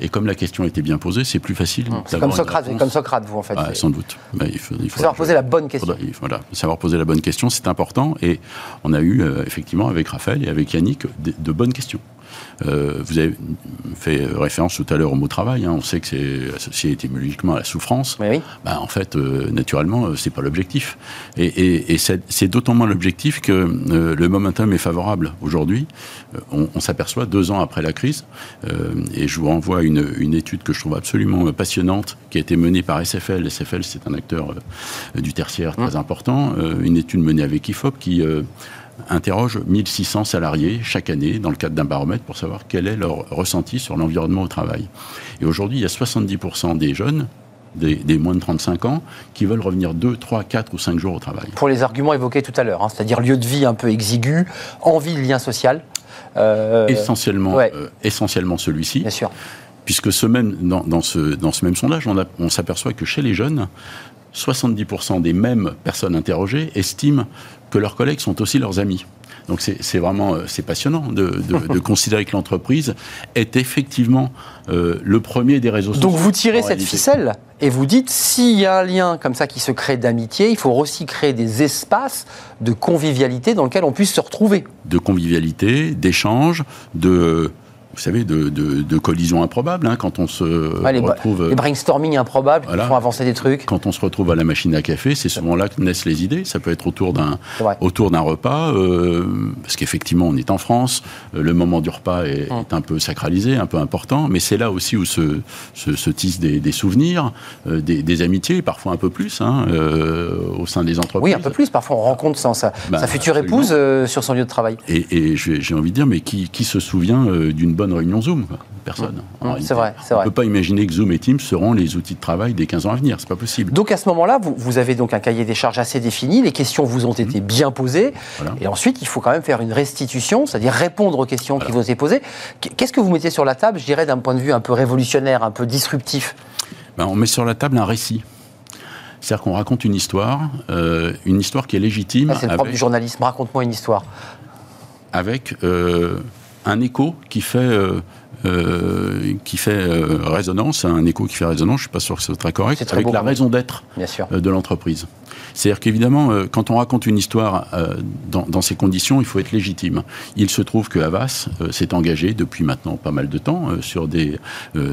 Speaker 4: Et comme la question était bien posée, c'est plus facile.
Speaker 1: C'est comme Socrate, comme Socrate, vous en fait.
Speaker 4: Ah, sans doute.
Speaker 1: il faut, savoir poser la bonne question.
Speaker 4: voilà, savoir poser la bonne question, c'est important. Et on a eu euh, effectivement avec Raphaël et avec Yannick de bonnes questions. Euh, vous avez fait référence tout à l'heure au mot travail. Hein. On sait que c'est associé étymologiquement à la souffrance.
Speaker 1: oui.
Speaker 4: Ben, en fait, euh, naturellement, euh, c'est pas l'objectif. Et, c'est d'autant moins l'objectif que le momentum est favorable. Aujourd'hui, on, s'aperçoit deux ans après la crise, et je vous renvoie une, une, étude que je trouve absolument passionnante, qui a été menée par SFL. SFL, c'est un acteur du tertiaire très mmh. important. une étude menée avec IFOP qui interroge 1600 salariés chaque année dans le cadre d'un baromètre pour savoir quel est leur ressenti sur l'environnement au travail. Et aujourd'hui, il y a 70% des jeunes des, moins de 35 ans qui veulent revenir 2, 3, 4 ou 5 jours au travail.
Speaker 1: Pour les arguments évoqués tout à l'heure, hein, c'est-à-dire lieu de vie un peu exigu, envie de lien social.
Speaker 4: Euh, essentiellement, euh, essentiellement celui-ci.
Speaker 1: Bien sûr.
Speaker 4: Puisque ce même, dans, ce, dans ce même sondage, on, on s'aperçoit que chez les jeunes, 70% des mêmes personnes interrogées estiment que leurs collègues sont aussi leurs amis. Donc c'est vraiment euh, c'est passionnant (laughs) de, considérer que l'entreprise est effectivement euh, le premier des réseaux sociaux.
Speaker 1: Donc vous tirez cette ficelle et vous dites s'il y a un lien comme ça qui se crée d'amitié, il faut aussi créer des espaces de convivialité dans lesquels on puisse se retrouver.
Speaker 4: De convivialité, d'échange, de vous savez, de, de, collisions improbables, hein, quand on se retrouve...
Speaker 1: Les brainstorming improbables qui font avancer des trucs.
Speaker 4: Quand on se retrouve à la machine à café, c'est souvent là que naissent les idées. Ça peut être autour d'un autour d'un repas, euh, parce qu'effectivement, on est en France, euh, le moment du repas est, hum. un peu sacralisé, un peu important, mais c'est là aussi où se, se, tissent des, souvenirs, euh, des, amitiés, parfois un peu plus, hein, au sein des entreprises.
Speaker 1: Oui, un peu plus. Parfois, on rencontre sa, sa bah, future épouse sur son lieu de travail.
Speaker 4: Et, et j'ai envie de dire, mais qui, qui se souvient d'une bonne réunion Zoom. Personne.
Speaker 1: Mmh. c'est vrai,
Speaker 4: On ne peut pas imaginer que Zoom et Teams seront les outils de travail des 15 ans à venir. C'est pas possible.
Speaker 1: Donc à ce moment-là, vous, vous, avez donc un cahier des charges assez défini. Les questions vous ont été mmh. bien posées. Et ensuite, il faut quand même faire une restitution, c'est-à-dire répondre aux questions qui vous ont été posées. Qu'est-ce que vous mettez sur la table, je dirais, d'un point de vue un peu révolutionnaire, un peu disruptif?
Speaker 4: Ben, On met sur la table un récit. C'est-à-dire qu'on raconte une histoire, euh, une histoire qui est légitime.
Speaker 1: Ah, c'est le propre du journalisme. Raconte-moi une histoire.
Speaker 4: Avec euh, un écho qui fait euh, qui fait résonance, un écho qui fait résonance, je ne suis pas sûr que ce soit correct, avec la raison d'être de l'entreprise. C'est-à-dire qu'évidemment, quand on raconte une histoire dans, ces conditions, il faut être légitime. Il se trouve que Havas s'est engagé depuis maintenant pas mal de temps sur des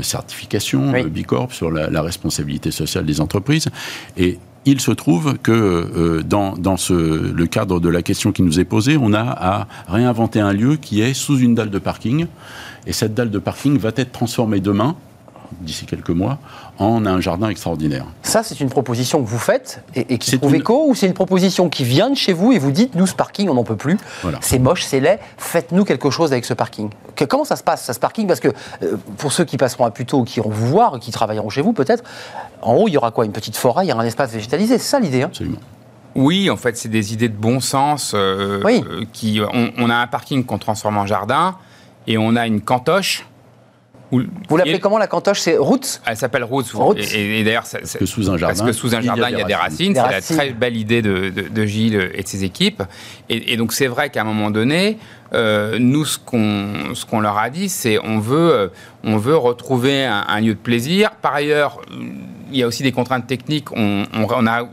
Speaker 4: certifications Bicorp, sur la, la responsabilité sociale des entreprises. Et il se trouve que euh, dans, le cadre de la question qui nous est posée, on a à réinventer un lieu qui est sous une dalle de parking. Et cette dalle de parking va être transformée demain d'ici quelques mois, en un jardin extraordinaire.
Speaker 1: Ça, c'est une proposition que vous faites et, qui trouve écho, ou c'est une proposition qui vient de chez vous et vous dites, nous, ce parking, on n'en peut plus, c'est moche, c'est laid, faites-nous quelque chose avec ce parking. comment ça se passe, ça, ce parking? Parce que euh, pour ceux qui passeront à Puteaux, qui iront vous voir, qui travailleront chez vous peut-être, en haut, il y aura quoi? Une petite forêt, il y aura un espace végétalisé, c'est ça l'idée hein?
Speaker 4: Absolument.
Speaker 5: Oui, en fait, c'est des idées de bon sens. Euh, oui. Euh, qui, on, on, a un parking qu'on transforme en jardin et on a une cantoche
Speaker 1: vous l'appelez comment la cantoche? C'est Roots?
Speaker 5: Elle s'appelle Roots. Et, d'ailleurs, parce
Speaker 4: que sous un jardin,
Speaker 5: parce que sous un jardin, il y a des racines. C'est la très belle idée de, Gilles et de ses équipes. Et, donc c'est vrai qu'à un moment donné, euh, nous, ce qu'on ce qu'on leur a dit, c'est on veut euh, on veut retrouver un, lieu de plaisir. Par ailleurs, il y a aussi des contraintes techniques. On, on, on a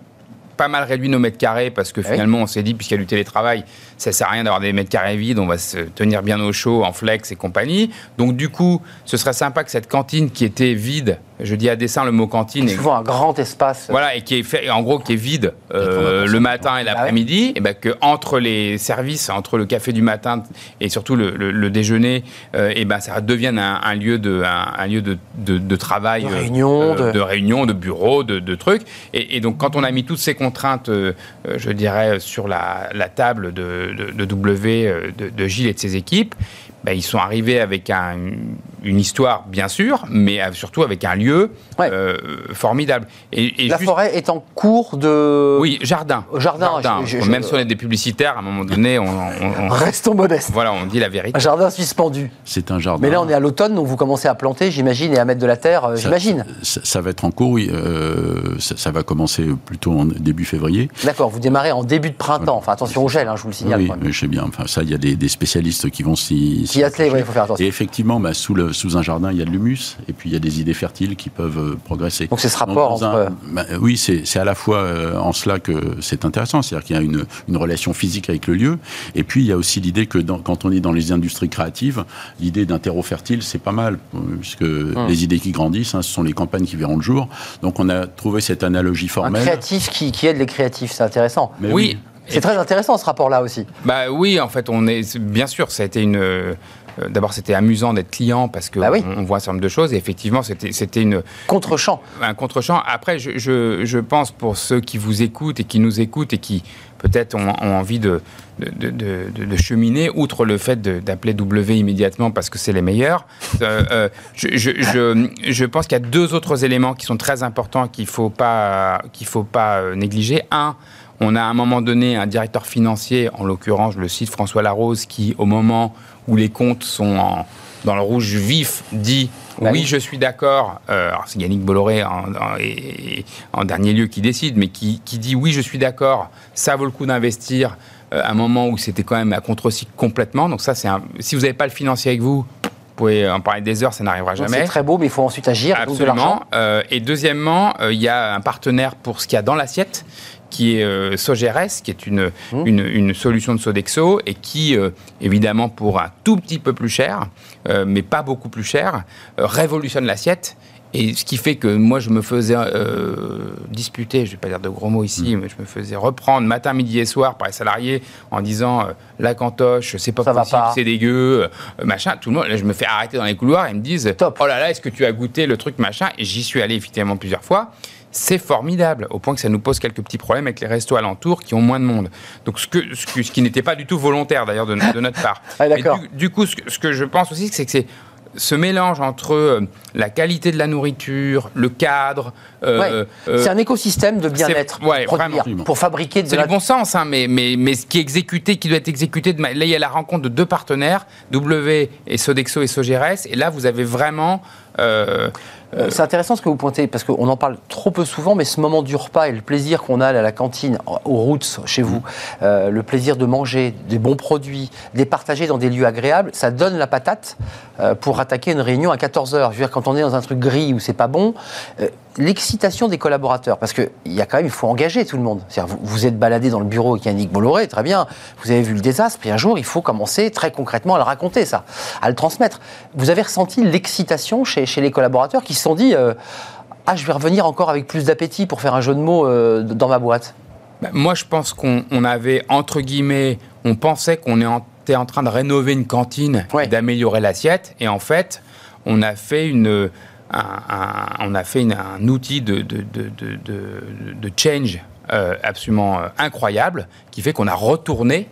Speaker 5: pas mal réduit nos mètres carrés parce que ah finalement, on s'est dit, puisqu'il y a du télétravail, ça sert à rien d'avoir des mètres carrés vides, on va se tenir bien au chaud en flex et compagnie. Donc, du coup, ce serait sympa que cette cantine qui était vide, je dis à dessein le mot cantine.
Speaker 1: C'est souvent un grand espace.
Speaker 5: Voilà, et qui est fait, en gros, qui est vide euh, le matin et l'après-midi, et ben que entre les services, entre le café du matin et surtout le, déjeuner, euh, et ben ça devienne un, lieu de un, lieu de, de, travail,
Speaker 1: de réunion,
Speaker 5: euh, de... réunion, de bureau, de, trucs. Et, donc quand on a mis toutes ces contraintes, je dirais, sur la, la table de, W, de, Gilles et de ses équipes, ben, ils sont arrivés avec un, une histoire, bien sûr, mais surtout avec un lieu euh, formidable.
Speaker 1: Et, la forêt est en cours de...
Speaker 5: Oui, jardin.
Speaker 1: Jardin.
Speaker 5: Même si on est des publicitaires, à un moment donné, on...
Speaker 1: Restons modestes.
Speaker 5: Voilà, on dit la vérité.
Speaker 1: Un jardin suspendu.
Speaker 4: C'est un jardin.
Speaker 1: Mais là, on est à l'automne, donc vous commencez à planter, j'imagine, et à mettre de la terre, euh, j'imagine.
Speaker 4: Ça, va être en cours, oui. Euh, ça, va commencer plutôt en début février.
Speaker 1: D'accord, vous démarrez en début de printemps. Enfin, attention au gel, hein, je vous le signale.
Speaker 4: Oui, je sais bien. Enfin, ça, il y a des, spécialistes qui vont s'y...
Speaker 1: Qui attelent, il faut faire attention.
Speaker 4: Et effectivement, bah, sous, le, sous un jardin, il y a de l'humus, et puis il y a des idées fertiles qui peuvent euh, progresser.
Speaker 1: Donc c'est ce rapport entre...
Speaker 4: Bah, oui, c'est à la fois euh, en cela que c'est intéressant, c'est-à-dire qu'il y a une, une, relation physique avec le lieu, et puis il y a aussi l'idée que dans, quand on est dans les industries créatives, l'idée d'un terreau fertile, c'est pas mal, puisque hum. les idées qui grandissent, hein, ce sont les campagnes qui verront le jour. Donc on a trouvé cette analogie formelle.
Speaker 1: Un créatif qui, qui aide les créatifs, c'est intéressant.
Speaker 5: Mais oui.
Speaker 1: C'est très intéressant ce rapport-là aussi.
Speaker 5: Bah oui, en fait, on est bien sûr, ça a été une euh, d'abord, c'était amusant d'être client parce qu'on bah on voit un certain nombre de choses. Et effectivement, c'était une.
Speaker 1: Contre-champ.
Speaker 5: Un contre-champ. Après, je, je, pense pour ceux qui vous écoutent et qui nous écoutent et qui peut-être ont, envie de, de, de, cheminer, outre le fait d'appeler W immédiatement parce que c'est les meilleurs, euh, euh, je, je, je, pense qu'il y a deux autres éléments qui sont très importants qu'il ne faut pas, qu'il faut pas négliger. Un, on a à un moment donné un directeur financier, en l'occurrence, le cite François Larose, qui, au moment où les comptes sont dans le rouge vif, dit bah oui, je suis d'accord. Euh, c'est Yannick Bolloré en, dernier lieu qui décide, mais qui, dit oui, je suis d'accord, ça vaut le coup d'investir euh, à un moment où c'était quand même à contre-cycle complètement. Donc ça, c'est si vous n'avez pas le financier avec vous, vous pouvez en parler des heures, ça n'arrivera jamais.
Speaker 1: C'est très beau, mais il faut ensuite agir.
Speaker 5: Absolument. Euh, et deuxièmement, il y a un partenaire pour ce qu'il y a dans l'assiette qui est euh, Sogeres, qui est une, mmh. une, solution de Sodexo et qui, euh, évidemment, pour un tout petit peu plus cher, euh, mais pas beaucoup plus cher, révolutionne l'assiette. Et ce qui fait que moi, je me faisais disputer, je ne vais pas dire de gros mots ici, mmh. mais je me faisais reprendre matin, midi et soir par les salariés en disant la cantoche, c'est pas possible, c'est dégueu, machin. Tout le monde, là, je me fais arrêter dans les couloirs et ils me disent Top. Oh là là, est-ce que tu as goûté le truc, machin? Et j'y suis allé effectivement plusieurs fois c'est formidable, au point que ça nous pose quelques petits problèmes avec les restos alentours qui ont moins de monde. Donc, ce, que, ce, qui n'était pas du tout volontaire d'ailleurs de, notre part.
Speaker 1: ah,
Speaker 5: du, coup, ce que, je pense aussi, c'est que c'est ce mélange entre euh, la qualité de la nourriture, le cadre.
Speaker 1: Euh, euh, c'est un écosystème de bien-être pour fabriquer de
Speaker 5: C'est du bon sens, hein, mais, mais, mais ce qui est exécuté, qui doit être exécuté. De... Là, il y a la rencontre de deux partenaires, W et Sodexo et Sogeres, et là, vous avez vraiment
Speaker 1: c'est intéressant ce que vous pointez, parce qu'on en parle trop peu souvent, mais ce moment du repas et le plaisir qu'on a à la cantine, aux routes, chez vous, euh, le plaisir de manger des bons produits, de les partager dans des lieux agréables, ça donne la patate euh, pour attaquer une réunion à 14h. Je veux dire, quand on est dans un truc gris où c'est pas bon, l'excitation des collaborateurs, parce qu'il y a quand même, il faut engager tout le monde. Vous, vous êtes baladé dans le bureau avec Yannick Bolloré, très bien, vous avez vu le désastre, puis un jour, il faut commencer très concrètement à le raconter, ça, à le transmettre. Vous avez ressenti l'excitation chez, chez les collaborateurs qui se sont dit euh, Ah, je vais revenir encore avec plus d'appétit pour faire un jeu de mots euh, dans ma boîte
Speaker 5: bah, Moi, je pense qu'on avait, entre guillemets, on pensait qu'on était en train de rénover une cantine d'améliorer l'assiette. Et en fait, on a fait une. On a fait un outil de, change euh, absolument incroyable qui fait qu'on a retourné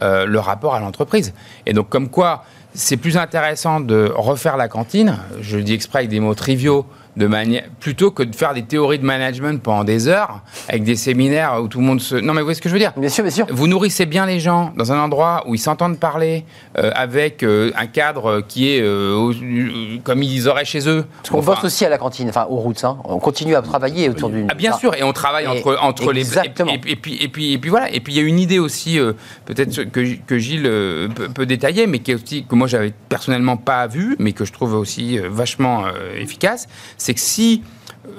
Speaker 5: le rapport à l'entreprise. Et donc, comme quoi, c'est plus intéressant de refaire la cantine, je le dis exprès avec des mots triviaux, de manière plutôt que de faire des théories de management pendant des heures avec des séminaires où tout le monde se non mais vous voyez ce que je veux dire?
Speaker 1: Bien sûr bien sûr.
Speaker 5: Vous nourrissez bien les gens dans un endroit où ils s'entendent parler euh, avec euh, un cadre qui est euh, comme ils auraient chez eux.
Speaker 1: Parce qu'on bosse aussi à la cantine enfin aux routes hein. on continue à travailler autour d'une
Speaker 5: ah, bien sûr et on travaille entre entre les et, et, puis et puis et puis voilà. Et puis il y a une idée aussi peut-être que, que Gilles peut, détailler mais qui est aussi que moi j'avais personnellement pas vu mais que je trouve aussi vachement efficace c'est que si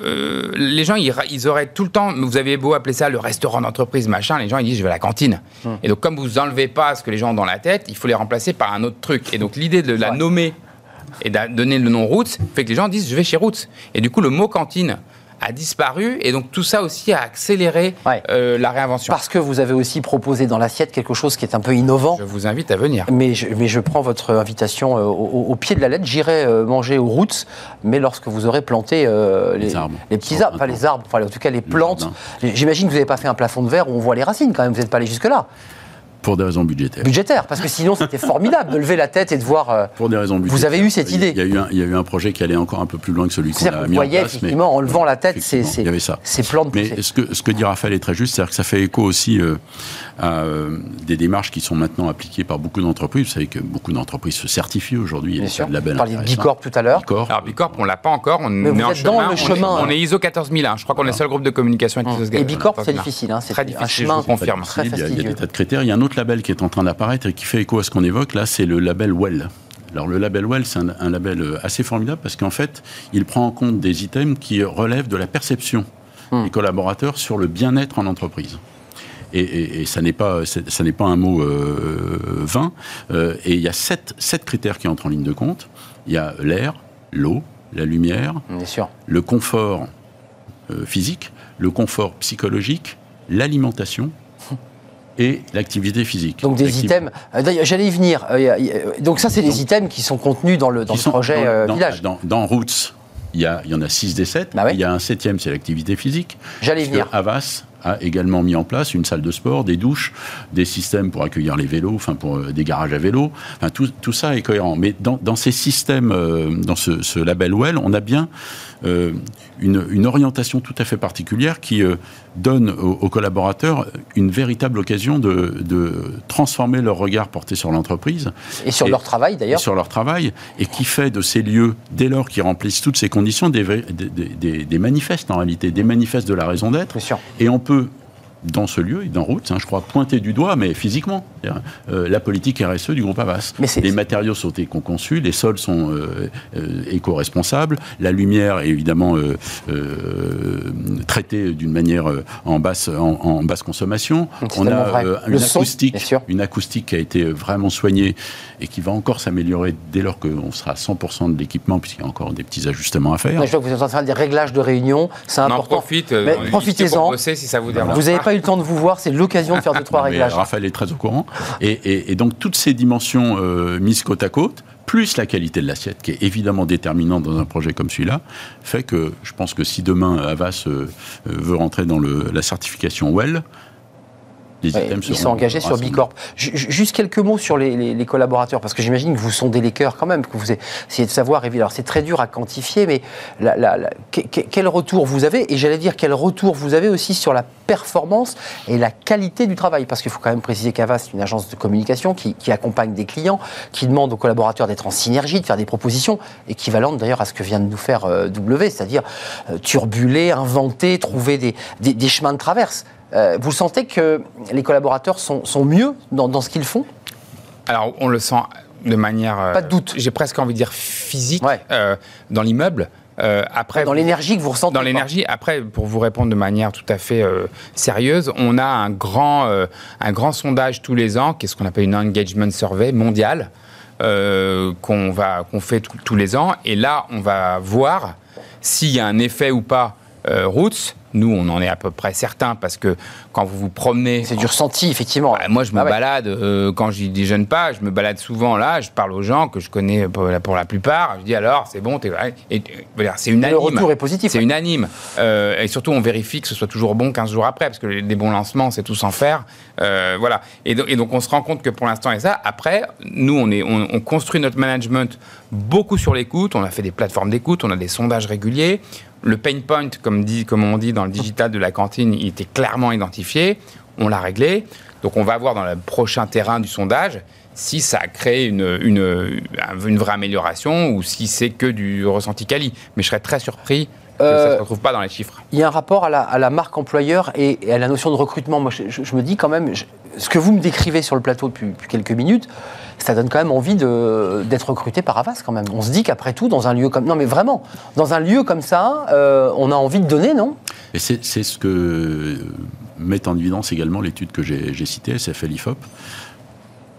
Speaker 5: euh, les gens, ils, auraient tout le temps, vous avez beau appeler ça le restaurant d'entreprise, machin, les gens, ils disent, je vais à la cantine. Hum. Et donc, comme vous enlevez pas ce que les gens ont dans la tête, il faut les remplacer par un autre truc. Et donc, l'idée de la nommer et de donner le nom Roots fait que les gens disent, je vais chez Roots. Et du coup, le mot cantine, a disparu et donc tout ça aussi a accéléré euh, la réinvention.
Speaker 1: Parce que vous avez aussi proposé dans l'assiette quelque chose qui est un peu innovant.
Speaker 5: Je vous invite à venir.
Speaker 1: Mais je, mais je prends votre invitation euh, au, pied de la lettre. J'irai euh, manger aux routes, mais lorsque vous aurez planté les, les, petits arbres, enfin les arbres, enfin en tout cas les plantes. J'imagine que vous n'avez pas fait un plafond de verre où on voit les racines quand même. Vous n'êtes pas allé jusque là.
Speaker 4: Pour des raisons budgétaires.
Speaker 1: Budgétaires, parce que sinon c'était formidable de lever la tête et de voir. Euh,
Speaker 4: pour des raisons budgétaires.
Speaker 1: Vous avez eu cette idée.
Speaker 4: Il y, a eu un, il y a eu un projet qui allait encore un peu plus loin que celui qu'on a mis
Speaker 1: en place. effectivement, en levant la tête, c'est
Speaker 4: ces plans de
Speaker 1: Mais
Speaker 4: ce que, ce que dit Raphaël est très juste, c'est-à-dire que ça fait écho aussi euh, à euh, des démarches qui sont maintenant appliquées par beaucoup d'entreprises. Vous savez que beaucoup d'entreprises se certifient aujourd'hui.
Speaker 1: Bien sûr. Vous parliez de Bicorp tout à l'heure.
Speaker 5: Bicorp. Alors Bicorp, on l'a pas encore. On
Speaker 1: Mais est dans le chemin.
Speaker 5: On est, ISO 14001. Je crois qu'on est le seul groupe de communication avec
Speaker 1: ISO Et Bicorp, c'est difficile. Hein,
Speaker 5: c'est très difficile. Un chemin, je confirme.
Speaker 4: Il y, a, il y a des tas de critères. Il y a un autre label qui est en train d'apparaître et qui fait écho à ce qu'on évoque, là, c'est le label Well. Alors le label Well, c'est un, label euh, assez formidable parce qu'en fait, il prend en compte des items qui relèvent de la perception hmm. des collaborateurs sur le bien-être en entreprise. Et, ça n'est pas, ça n'est pas un mot euh, vain. Euh, et il y a sept, sept, critères qui entrent en ligne de compte. Il y a l'air, l'eau, la lumière, le confort physique, le confort psychologique, l'alimentation et l'activité physique.
Speaker 1: Donc des items. Euh, j'allais y venir. Euh, euh, donc ça, c'est des items qui sont contenus dans le, dans le projet village.
Speaker 4: Dans, Roots, il y, a, il y en a 6 des 7. Bah il y a un septième, c'est l'activité physique.
Speaker 1: J'allais y venir.
Speaker 4: Avas a également mis en place une salle de sport, des douches, des systèmes pour accueillir les vélos, enfin pour des garages à vélos. Enfin, tout, tout, ça est cohérent. Mais dans, dans ces systèmes, dans ce, ce, label Well, on a bien euh, une, une, orientation tout à fait particulière qui euh, donne aux, collaborateurs une véritable occasion de, de, transformer leur regard porté sur l'entreprise.
Speaker 1: Et sur leur travail d'ailleurs.
Speaker 4: Sur leur travail, et qui fait de ces lieux, dès lors qu'ils remplissent toutes ces conditions, des, des, des, des manifestes en réalité, des manifestes de la raison d'être. Et on peut dans ce lieu et dans Route, hein, je crois, pointé du doigt, mais physiquement. Euh, la politique RSE du groupe Avas. les matériaux sont éco-conçus, les sols sont euh, euh, éco-responsables, la lumière est évidemment traitée d'une manière en basse, en, basse consommation.
Speaker 1: On a une,
Speaker 4: acoustique, une acoustique qui a été vraiment soignée et qui va encore s'améliorer dès lors qu'on sera à 100% de l'équipement, puisqu'il y a encore des petits ajustements à faire.
Speaker 1: je vois que vous êtes en train de des réglages de réunion, c'est important.
Speaker 5: Profite,
Speaker 1: profitez-en.
Speaker 5: Si ça vous
Speaker 1: vous n'avez pas eu le temps de vous voir, c'est l'occasion de faire deux, trois réglages.
Speaker 4: Raphaël est très au courant. Et, donc, toutes ces dimensions euh, mises côte à côte, plus la qualité de l'assiette, qui est évidemment déterminante dans un projet comme celui-là, fait que je pense que si demain Avas euh, veut rentrer dans la certification WELL,
Speaker 1: ils sont engagés sur Bicorp. Juste quelques mots sur les, collaborateurs, parce que j'imagine que vous sondez les cœurs quand même, que vous essayez de savoir. Alors c'est très dur à quantifier, mais quel retour vous avez Et j'allais dire quel retour vous avez aussi sur la performance et la qualité du travail, parce qu'il faut quand même préciser qu'Avas c'est une agence de communication qui, accompagne des clients, qui demande aux collaborateurs d'être en synergie, de faire des propositions équivalentes d'ailleurs à ce que vient de nous faire euh, W, c'est-à-dire euh, turbuler, inventer, trouver des chemins de traverse. Euh, vous sentez que les collaborateurs sont, mieux dans, ce qu'ils font?
Speaker 5: Alors, on le sent de manière.
Speaker 1: Pas de doute.
Speaker 5: J'ai presque envie de dire physique euh, dans l'immeuble.
Speaker 1: Euh, après, dans l'énergie que vous ressentez
Speaker 5: Dans l'énergie. Après, pour vous répondre de manière tout à fait sérieuse, on a un grand, un grand sondage tous les ans, qui est ce qu'on appelle une engagement survey mondiale, qu'on va, qu'on fait tous les ans. Et là, on va voir s'il y a un effet ou pas Roots nous, on en est à peu près certain parce que quand vous vous promenez.
Speaker 1: C'est du ressenti, effectivement.
Speaker 5: Bah, moi, je me ah balade, euh, quand je déjeune pas, je me balade souvent là, je parle aux gens que je connais pour la, plupart. Je dis alors, c'est bon, et, c'est unanime. Le
Speaker 1: retour est positif.
Speaker 5: C'est unanime. Euh, et surtout, on vérifie que ce soit toujours bon 15 jours après, parce que des bons lancements, c'est tout sans faire. Euh, voilà. Et, donc, on se rend compte que pour l'instant, et ça. Après, nous, on, est, on construit notre management beaucoup sur l'écoute. On a fait des plateformes d'écoute, on a des sondages réguliers le pain point, comme, dit, comme on dit dans le digital de la cantine, il était clairement identifié. On l'a réglé. Donc on va voir dans le prochain terrain du sondage si ça a créé une, une, une vraie amélioration ou si c'est que du ressenti quali. Mais je serais très surpris que ça ne se euh, retrouve pas dans les chiffres.
Speaker 1: Il y a un rapport à la, marque employeur et, à la notion de recrutement. Moi, je, me dis quand même, ce que vous me décrivez sur le plateau depuis, quelques minutes, ça donne quand même envie d'être recruté par Avas quand même. On se dit qu'après tout, dans un lieu comme... Non mais vraiment, dans un lieu comme ça, euh, on a envie de donner, non?
Speaker 4: Et c'est ce que met en évidence également l'étude que j'ai citée, SFL IFOP.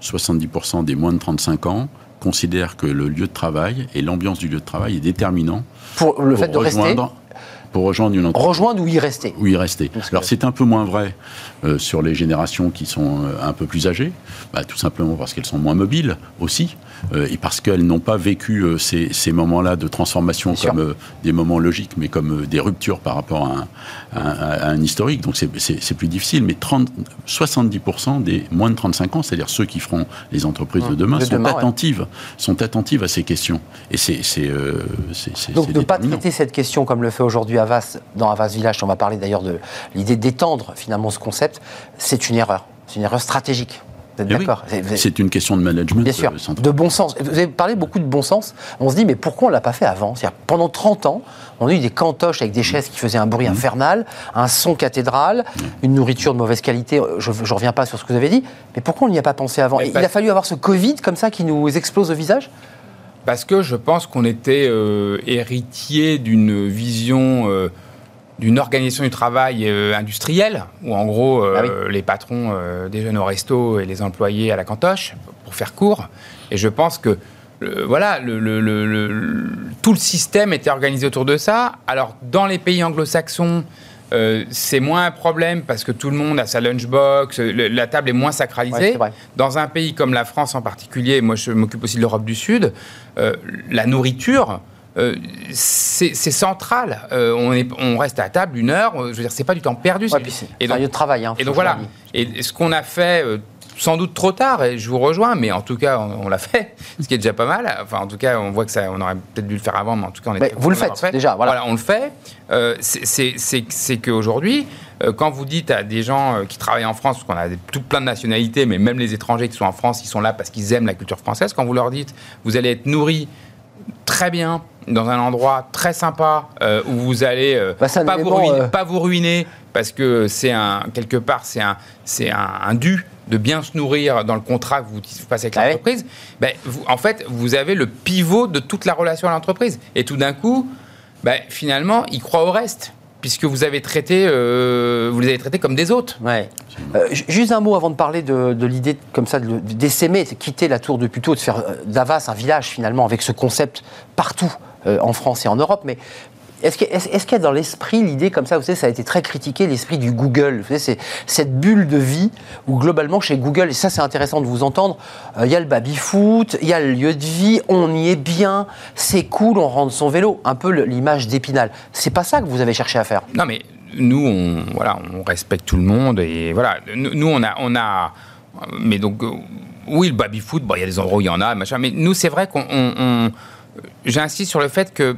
Speaker 4: 70% des moins de 35 ans considèrent que le lieu de travail et l'ambiance du lieu de travail est déterminant
Speaker 1: pour le fait de rester
Speaker 4: pour rejoindre une
Speaker 1: entreprise. Rejoindre ou y rester
Speaker 4: Ou y rester. Alors c'est un peu moins vrai euh, sur les générations qui sont euh, un peu plus âgées, bah, tout simplement parce qu'elles sont moins mobiles aussi, euh, et parce qu'elles n'ont pas vécu ces, ces moments-là de transformation comme des moments logiques, mais comme des ruptures par rapport à un, un historique. Donc c'est plus difficile, mais 30, 70% des moins de 35 ans, c'est-à-dire ceux qui feront les entreprises de mmh. demain, sont, attentives, sont attentives à ces questions. Et c'est
Speaker 1: Donc ne pas traiter cette question comme le fait aujourd'hui Avas, dans Avas Village, on va parler d'ailleurs de l'idée d'étendre finalement ce concept, c'est une erreur. C'est une erreur stratégique.
Speaker 4: Vous êtes eh d'accord C'est une question de management.
Speaker 1: Bien sûr, euh, de bon sens. Vous avez parlé beaucoup de bon sens. On se dit, mais pourquoi on ne l'a pas fait avant Pendant 30 ans, on a eu des cantoches avec des chaises qui faisaient un bruit mmh. infernal, un son cathédral, mmh. une nourriture de mauvaise qualité. Je ne reviens pas sur ce que vous avez dit, mais pourquoi on n'y a pas pensé avant Il a fallu avoir ce Covid comme ça qui nous explose au visage
Speaker 5: parce que je pense qu'on était euh, héritier d'une vision euh, d'une organisation du travail euh, industrielle, où en gros ah les patrons déjeunent au resto et les employés à la cantoche, pour faire court. Et je pense que voilà, tout le système était organisé autour de ça. Alors dans les pays anglo-saxons, euh, c'est moins un problème parce que tout le monde a sa lunchbox, la table est moins sacralisée. Dans un pays comme la France en particulier, moi je m'occupe aussi de l'Europe du Sud, euh, la nourriture, euh, c'est central. on, est, on, reste à table une heure. Je veux dire, c'est pas du temps perdu.
Speaker 1: c'est un lieu de travail. Hein,
Speaker 5: et donc voilà. Et ce qu'on a fait sans doute trop tard, et je vous rejoins, mais en tout cas, on, l'a fait, (laughs) ce qui est déjà pas mal. Enfin, en tout cas, on voit que ça, on aurait peut-être dû le faire avant, mais en tout cas, on est.
Speaker 1: vous le faites déjà, voilà.
Speaker 5: on le fait. Euh, c'est qu'aujourd'hui, euh, quand vous dites à des gens euh, qui travaillent en France, parce qu'on a tout plein de nationalités, mais même les étrangers qui sont en France, ils sont là parce qu'ils aiment la culture française, quand vous leur dites, vous allez être nourri très bien dans un endroit très sympa où vous allez bah, pas, vous ruiner, pas, vous ruiner, parce que c'est un quelque part c'est un c'est un, un, dû de bien se nourrir dans le contrat que vous passez avec ah l'entreprise, ben, en fait, vous avez le pivot de toute la relation à l'entreprise. Et tout d'un coup, ben, finalement, ils croient au reste puisque vous avez traité, euh, vous les avez traités comme des autres.
Speaker 1: Euh, juste un mot avant de parler de, l'idée comme ça d'essaimer, de, quitter la tour de Puteaux, de faire euh, d'Avas un village finalement avec ce concept partout en France et en Europe. Mais est-ce qu'il y, a dans l'esprit l'idée comme ça, vous savez, ça a été très critiqué, l'esprit du Google, vous savez, c'est cette bulle de vie où globalement chez Google, et ça c'est intéressant de vous entendre, euh, il y a le baby-foot, il y a le lieu de vie, on y est bien, c'est cool, on rentre son vélo, un peu l'image d'Épinal. C'est pas ça que vous avez cherché à faire
Speaker 5: Non mais nous, on, voilà, on respecte tout le monde et voilà. Nous, on a, on a, mais donc, oui, le baby foot, il y a des endroits où il y en a, machin. Mais nous, c'est vrai qu'on, j'insiste sur le fait que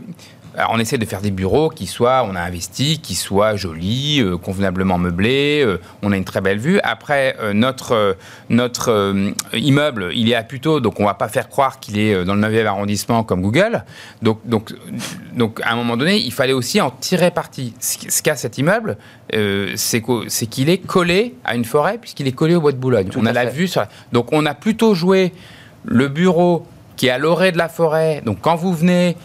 Speaker 5: on essaie de faire des bureaux qui soient, on a investi, qui soient jolis, euh, convenablement meublés, euh, on a une très belle vue. Après, euh, notre, notre immeuble, il est à Puteaux, donc on va pas faire croire qu'il est dans le 9e arrondissement comme Google. Donc, donc, donc, à un moment donné, il fallait aussi en tirer parti. Ce qu'a cet immeuble, c'est qu'il est collé à une forêt, puisqu'il est collé au bois de Boulogne. on a la vue sur Donc, on a plutôt joué le bureau qui est à l'orée de la forêt. Donc, quand vous venez,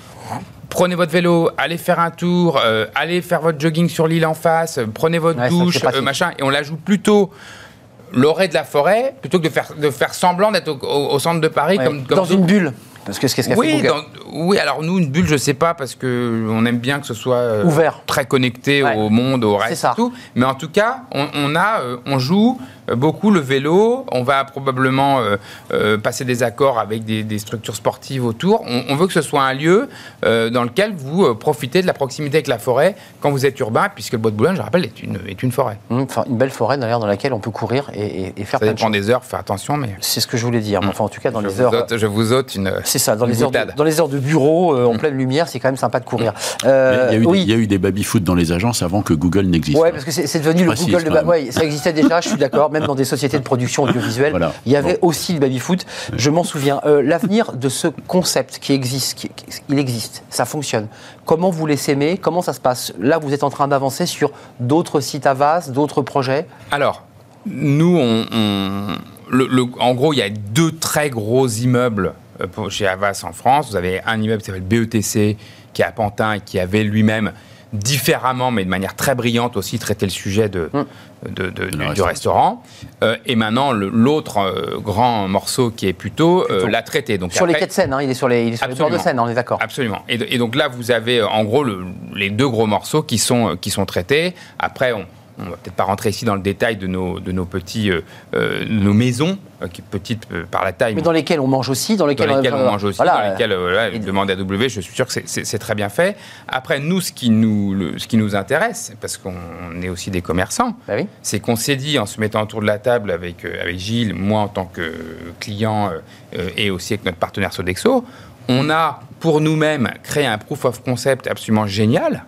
Speaker 5: prenez votre vélo, allez faire un tour, euh, allez faire votre jogging sur l'île en face, euh, prenez votre douche, euh, machin, et on la joue plutôt l'orée de la forêt plutôt que de faire, de faire semblant d'être au, centre de Paris comme,
Speaker 1: dans une bulle.
Speaker 5: Parce que ce qu'est-ce oui, oui, alors nous, une bulle, je sais pas, parce qu'on aime bien que ce soit ouvert, très connecté au monde, au reste, et tout. Mais en tout cas, on, a, on joue euh, beaucoup le vélo. On va probablement euh, euh, passer des accords avec des, structures sportives autour. On, veut que ce soit un lieu dans lequel vous profitez de la proximité avec la forêt quand vous êtes urbain, puisque le Bois de Boulogne, je rappelle, est une, est une forêt.
Speaker 1: Mmh, enfin, une belle forêt d'ailleurs dans laquelle on peut courir et, et, faire
Speaker 5: Ça dépend des heures, faire attention. mais
Speaker 1: C'est ce que je voulais dire. Mmh. Enfin, en tout cas, dans les heures.
Speaker 5: je vous ôte une.
Speaker 1: C'est ça, dans, les heures, de, dans les heures de bureau, en mmh. pleine lumière, c'est quand même sympa de courir.
Speaker 4: il, y a eu oui. des, il y a eu des baby-foot dans les agences avant que Google n'existe.
Speaker 1: Oui, parce que c'est devenu le Google de. Ouais, ça existait déjà, je suis d'accord, même dans des sociétés de production audiovisuelle, il y avait aussi le baby-foot. Je m'en souviens. Euh, l'avenir de ce concept qui existe, il existe, ça fonctionne. Comment vous les s'aimer Comment ça se passe? Là, vous êtes en train d'avancer sur d'autres sites à vase, d'autres projets?
Speaker 5: Alors, nous, on, le, en gros, il y a deux très gros immeubles euh, chez Avas en France. Vous avez un immeuble qui s'appelle BETC, qui est à Pantin et qui avait lui-même différemment, mais de manière très brillante aussi, traité le sujet de, hum du restaurant. Euh, et maintenant, l'autre euh, grand morceau qui est plutôt, euh, la traité.
Speaker 1: Donc sur les quais de Seine, hein, il est sur les, il est bords de Seine, on est d'accord.
Speaker 5: Absolument. Et, donc là, vous avez en gros les deux gros morceaux qui sont, qui sont traités. Après, on, on va peut-être pas rentrer ici dans le détail de nos, de nos petits, euh, euh, nos maisons, euh, qui petites par la taille.
Speaker 1: Mais dans lesquelles on mange aussi,
Speaker 5: dans lesquelles, on, mange aussi, dans lesquelles voilà, demande à W, je suis sûr que c'est très bien fait. Après, nous, ce qui nous, ce qui nous intéresse, parce qu'on est aussi des commerçants, bah c'est qu'on s'est dit, en se mettant autour de la table avec, avec Gilles, moi en tant que client et aussi avec notre partenaire Sodexo, on a pour nous-mêmes créé un proof of concept absolument génial.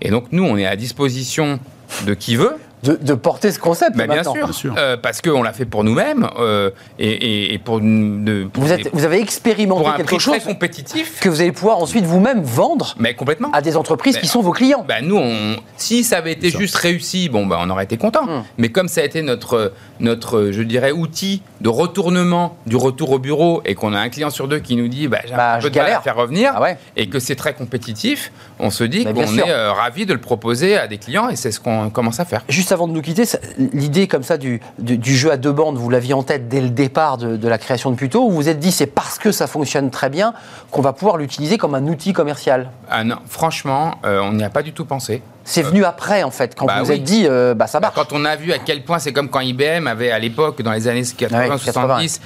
Speaker 5: Et donc, nous, on est à disposition de qui veut.
Speaker 1: De, porter ce concept.
Speaker 5: Mais bien sûr, euh, parce qu'on l'a fait pour nous-mêmes euh, et, pour, de,
Speaker 1: vous, êtes, vous, avez expérimenté
Speaker 5: pour un
Speaker 1: quelque chose
Speaker 5: très compétitif
Speaker 1: que vous allez pouvoir ensuite vous-même vendre.
Speaker 5: Mais complètement.
Speaker 1: À des entreprises qui sont vos clients.
Speaker 5: Ben nous, on, si ça avait été juste réussi, bon, ben on aurait été content. Hmm. Mais comme ça a été notre notre, je dirais, outil de retournement du retour au bureau et qu'on a un client sur deux qui nous dit bah, j'ai bah, un peu de mal à faire revenir ah et que c'est très compétitif, on se dit qu'on est euh, ravi de le proposer à des clients et c'est ce qu'on commence à faire.
Speaker 1: Juste avant de nous quitter, l'idée comme ça du, jeu à deux bandes, vous l'aviez en tête dès le départ de, la création de Puto, ou vous vous êtes dit c'est parce que ça fonctionne très bien qu'on va pouvoir l'utiliser comme un outil commercial?
Speaker 5: Ah non, franchement, euh, on n'y a pas du tout pensé.
Speaker 1: C'est venu après, en fait, quand bah vous vous êtes dit, euh, bah, ça marche.
Speaker 5: Quand on a vu à quel point, c'est comme quand IBM avait, à l'époque, dans les années 80, 70,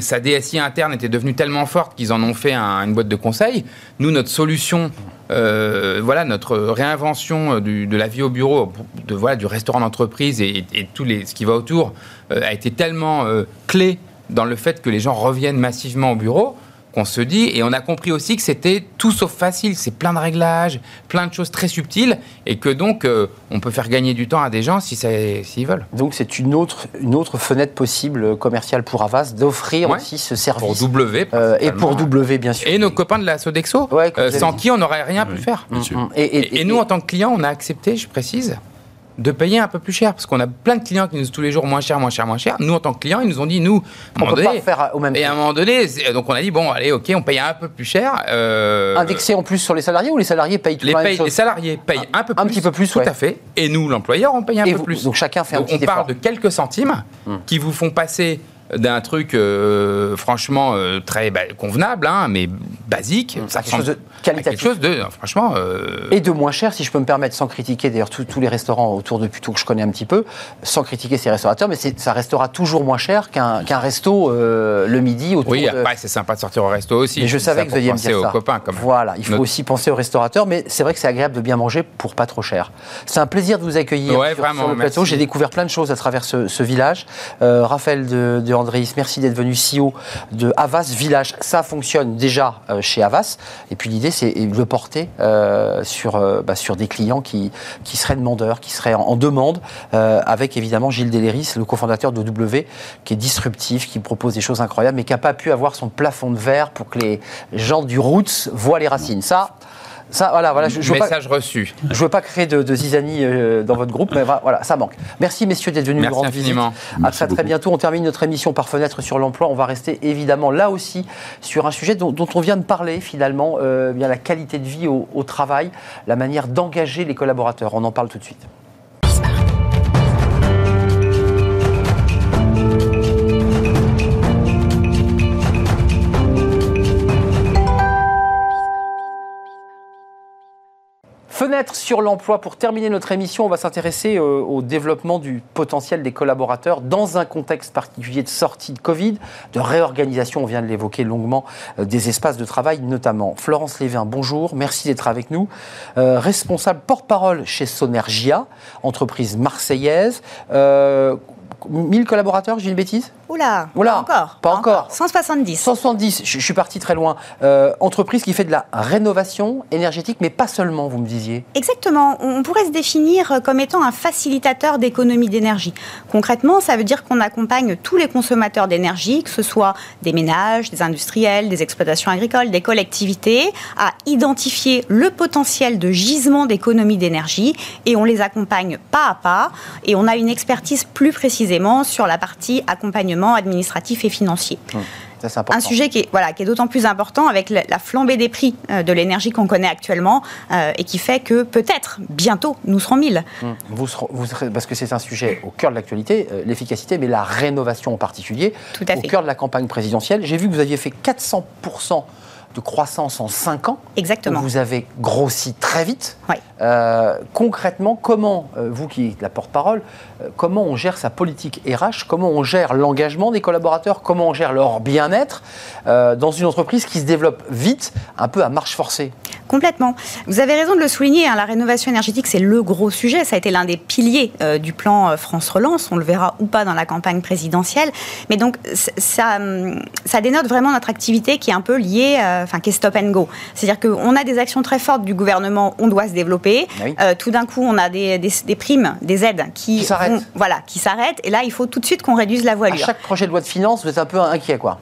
Speaker 5: sa DSI interne était devenue tellement forte qu'ils en ont fait une boîte de conseil. Nous, notre solution, euh, voilà, notre réinvention de la vie au bureau, de, voilà, du restaurant d'entreprise et, et, tout les, ce qui va autour, a été tellement clé dans le fait que les gens reviennent massivement au bureau qu'on se dit. Et on a compris aussi que c'était tout sauf facile. C'est plein de réglages, plein de choses très subtiles, et que donc euh, on peut faire gagner du temps à des gens si s'ils veulent.
Speaker 1: Donc c'est une autre, une autre fenêtre possible commerciale pour Avas d'offrir aussi ce service.
Speaker 5: Pour W.
Speaker 1: Euh, et pour W, bien sûr.
Speaker 5: Et nos copains de la Sodexo, euh, sans qui on n'aurait rien pu faire. et, nous, en tant que clients, on a accepté, je précise, de payer un peu plus cher parce qu'on a plein de clients qui nous disent tous les jours moins cher, moins cher, moins cher. Nous, en tant que clients, ils nous ont dit, nous,
Speaker 1: à un peut pas faire au même
Speaker 5: Et à un moment donné, donc on a dit, bon, allez, ok, on paye un peu plus cher.
Speaker 1: Euh, Indexé en plus sur les salariés ou les salariés payent tout
Speaker 5: les, les salariés payent un, peu plus.
Speaker 1: Un petit peu plus,
Speaker 5: Tout à fait. Et nous, l'employeur, on paye un peu plus.
Speaker 1: Donc chacun fait un
Speaker 5: donc
Speaker 1: petit
Speaker 5: On parle de quelques centimes hmm. qui vous font passer d'un truc euh, franchement euh, très bah, convenable, hein, mais basique.
Speaker 1: Ça quelque chose de qualitatif.
Speaker 5: Quelque chose de, franchement.
Speaker 1: Et de moins cher, si je peux me permettre, sans critiquer d'ailleurs tous les restaurants autour de Puteaux que je connais un petit peu, sans critiquer ces restaurateurs, mais ça restera toujours moins cher qu'un resto le midi autour
Speaker 5: Oui, après, c'est sympa de sortir au resto aussi.
Speaker 1: Mais je savais que vous alliez me dire
Speaker 5: ça. Copains,
Speaker 1: voilà, il faut aussi penser aux restaurateurs, mais c'est vrai que c'est agréable de bien manger pour pas trop cher. C'est un plaisir de vous accueillir
Speaker 5: ouais, vraiment,
Speaker 1: sur, le plateau. J'ai découvert plein de choses à travers ce, village. Euh, Raphaël de, de Andréis, merci d'être venu CEO de Havas Village. Ça fonctionne déjà euh, chez Havas. Et puis l'idée, c'est de le porter euh, sur, bah, sur des clients qui, qui seraient demandeurs, qui seraient en, demande, avec évidemment Gilles Deléris, le cofondateur de W, qui est disruptif, qui propose des choses incroyables, mais qui n'a pas pu avoir son plafond de verre pour que les gens du Roots voient les racines. Ça, ça, voilà, voilà.
Speaker 5: Je, je Message reçu.
Speaker 1: Je ne veux pas créer de, de zizanie euh, dans votre groupe, mais voilà, ça manque. Merci messieurs d'être venus
Speaker 5: nous rendre visite.
Speaker 1: À très très bientôt. On termine notre émission par fenêtre sur l'emploi. On va rester évidemment là aussi sur un sujet dont, on vient de parler finalement, euh, bien la qualité de vie au travail, la manière d'engager les collaborateurs. On en parle tout de suite. Fenêtre sur l'emploi. Pour terminer notre émission, on va s'intéresser euh, au développement du potentiel des collaborateurs dans un contexte particulier de sortie de Covid, de réorganisation, on vient de l'évoquer longuement, euh, des espaces de travail notamment. Florence Lévin, bonjour, merci d'être avec nous. Euh, responsable porte-parole chez Sonergia, entreprise marseillaise. 1000 collaborateurs, j'ai une bêtise?
Speaker 6: Oula, Oula, pas encore.
Speaker 1: Pas, encore.
Speaker 6: 170.
Speaker 1: 170, je, suis parti très loin. Euh, entreprise qui fait de la rénovation énergétique, mais pas seulement, vous me disiez.
Speaker 6: Exactement. On pourrait se définir comme étant un facilitateur d'économie d'énergie. Concrètement, ça veut dire qu'on accompagne tous les consommateurs d'énergie, que ce soit des ménages, des industriels, des exploitations agricoles, des collectivités, à identifier le potentiel de gisement d'économie d'énergie et on les accompagne pas à pas et on a une expertise plus précisément sur la partie accompagnement administratif et financier. Hum, un sujet qui est, voilà, qui est d'autant plus important avec la, flambée des prix euh, de l'énergie qu'on connaît actuellement euh, et qui fait que peut-être bientôt nous serons 1000.
Speaker 1: Hum, vous, vous parce que c'est un sujet au cœur de l'actualité, euh, l'efficacité, mais la rénovation en particulier,
Speaker 6: Tout à
Speaker 1: au cœur de la campagne présidentielle. J'ai vu que vous aviez fait 400% de croissance en 5 ans.
Speaker 6: Exactement.
Speaker 1: vous avez grossi très vite.
Speaker 6: Oui.
Speaker 1: Euh, concrètement, comment, euh, vous qui êtes la porte-parole, euh, comment on gère sa politique RH, comment on gère l'engagement des collaborateurs, comment on gère leur bien-être dans une entreprise qui se développe vite, un peu à marche forcée
Speaker 6: Complètement. Vous avez raison de le souligner, hein, la rénovation énergétique, c'est le gros sujet. Ça a été l'un des piliers du plan France Relance. On le verra ou pas dans la campagne présidentielle. Mais donc, ça, hum, ça dénote vraiment notre activité qui est un peu liée, enfin, qui est stop and go. C'est-à-dire qu'on a des actions très fortes du gouvernement, on doit se développer euh, tout d'un coup, on a des, primes, des aides qui,
Speaker 1: s'arrêtent.
Speaker 6: Voilà, qui s'arrêtent. Et là, il faut tout de suite qu'on réduise la voilure.
Speaker 1: À chaque projet de loi de finances, vous êtes un peu inquiet, quoi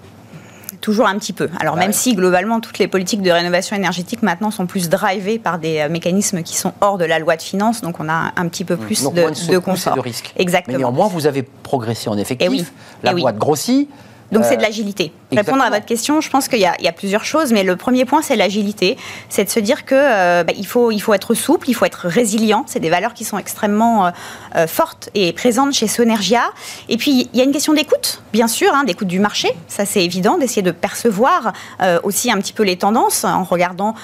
Speaker 6: toujours un petit peu. Alors bah même si globalement toutes les politiques de rénovation énergétique maintenant sont plus drivées par des euh, mécanismes qui sont hors de la loi de finances, donc on a un petit peu plus de, de, de confort.
Speaker 1: de risque.
Speaker 6: Exactement.
Speaker 1: Mais néanmoins, vous avez progressé en effectif. Et eh oui. La eh boîte grossit.
Speaker 6: Donc c'est de euh, l'agilité. Répondre à votre question, je pense qu'il y, a plusieurs choses, mais le premier point c'est l'agilité, c'est de se dire que euh, bah, faut il faut être souple, il faut être résilient. C'est des valeurs qui sont extrêmement euh, fortes et présentes chez Sonergia. Et puis il y a une question d'écoute, bien sûr, hein, d'écoute du marché, ça c'est évident, d'essayer de percevoir aussi un petit peu les tendances en regardant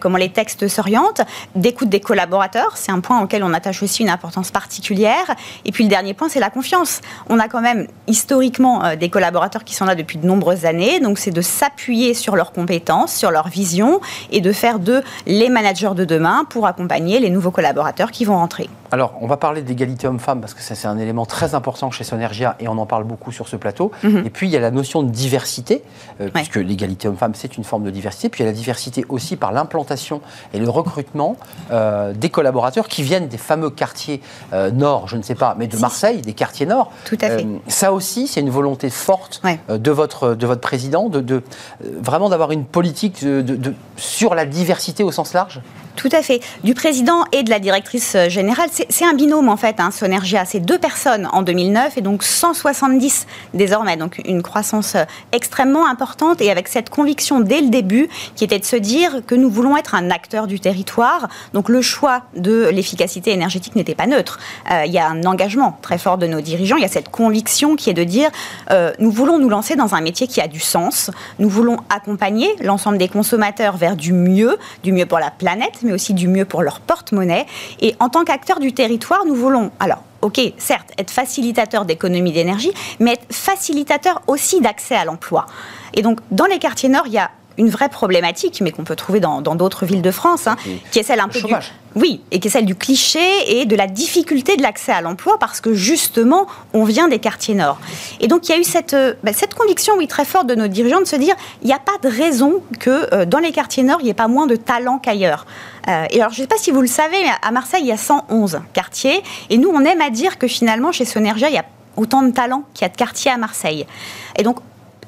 Speaker 6: comment les textes s'orientent, d'écoute des collaborateurs, c'est un point auquel on attache aussi une importance particulière. Et puis le dernier point c'est la confiance. On a quand même historiquement des collaborateurs qui sont là depuis de nombreuses années. Donc, c'est de s'appuyer sur leurs compétences, sur leur vision et de faire d'eux les managers de demain pour accompagner les nouveaux collaborateurs qui vont rentrer.
Speaker 1: Alors, on va parler d'égalité homme-femme parce que ça, c'est un élément très important chez Sonergia et on en parle beaucoup sur ce plateau.
Speaker 6: Mhm.
Speaker 1: Et puis, il y a la notion de diversité, euh, puisque l'égalité homme-femme, c'est une forme de diversité. Puis, il y a la diversité aussi par l'implantation et le recrutement euh, des collaborateurs qui viennent des fameux quartiers euh, nord, je ne sais pas, mais de Marseille, des quartiers nord.
Speaker 6: Tout à fait.
Speaker 1: ça aussi, c'est une volonté forte de, votre, de votre président, de, de vraiment d'avoir une politique de, sur la diversité au sens large?
Speaker 6: Tout à fait. Du président et de la directrice générale, c'est un binôme en fait, hein, Sonergia. C'est deux personnes en 2009 et donc 170 désormais. Donc une croissance euh, extrêmement importante et avec cette conviction dès le début qui était de se dire que nous voulons être un acteur du territoire. Donc le choix de l'efficacité énergétique n'était pas neutre. Euh, il y a un engagement très fort de nos dirigeants. Il y a cette conviction qui est de dire euh, nous voulons nous lancer dans un métier qui a du sens. Nous voulons accompagner l'ensemble des consommateurs vers du mieux, du mieux pour la planète, mais aussi du mieux pour leur porte-monnaie. Et en tant qu'acteur du territoire, nous voulons alors ok, certes, être facilitateur d'économie d'énergie, mais être facilitateur aussi d'accès à l'emploi. Et donc, dans les quartiers nord, il y a une vraie problématique, mais qu'on peut trouver dans d'autres villes de France, hein, qui est celle un peu du, oui, et qui est celle du cliché et de la difficulté de l'accès à l'emploi parce que justement, on vient des quartiers nord. Et donc, il y a eu cette, euh, bah, cette conviction, oui, très forte de nos dirigeants de se dire, il n'y a pas de raison que euh, dans les quartiers nord, il n'y ait pas moins de talents qu'ailleurs. Euh, et alors, je ne sais pas si vous le savez, mais à Marseille, il y a 111 quartiers. Et nous, on aime à dire que finalement, chez Sonergia, il y a autant de talents qu'il y a de quartiers à Marseille. Et donc,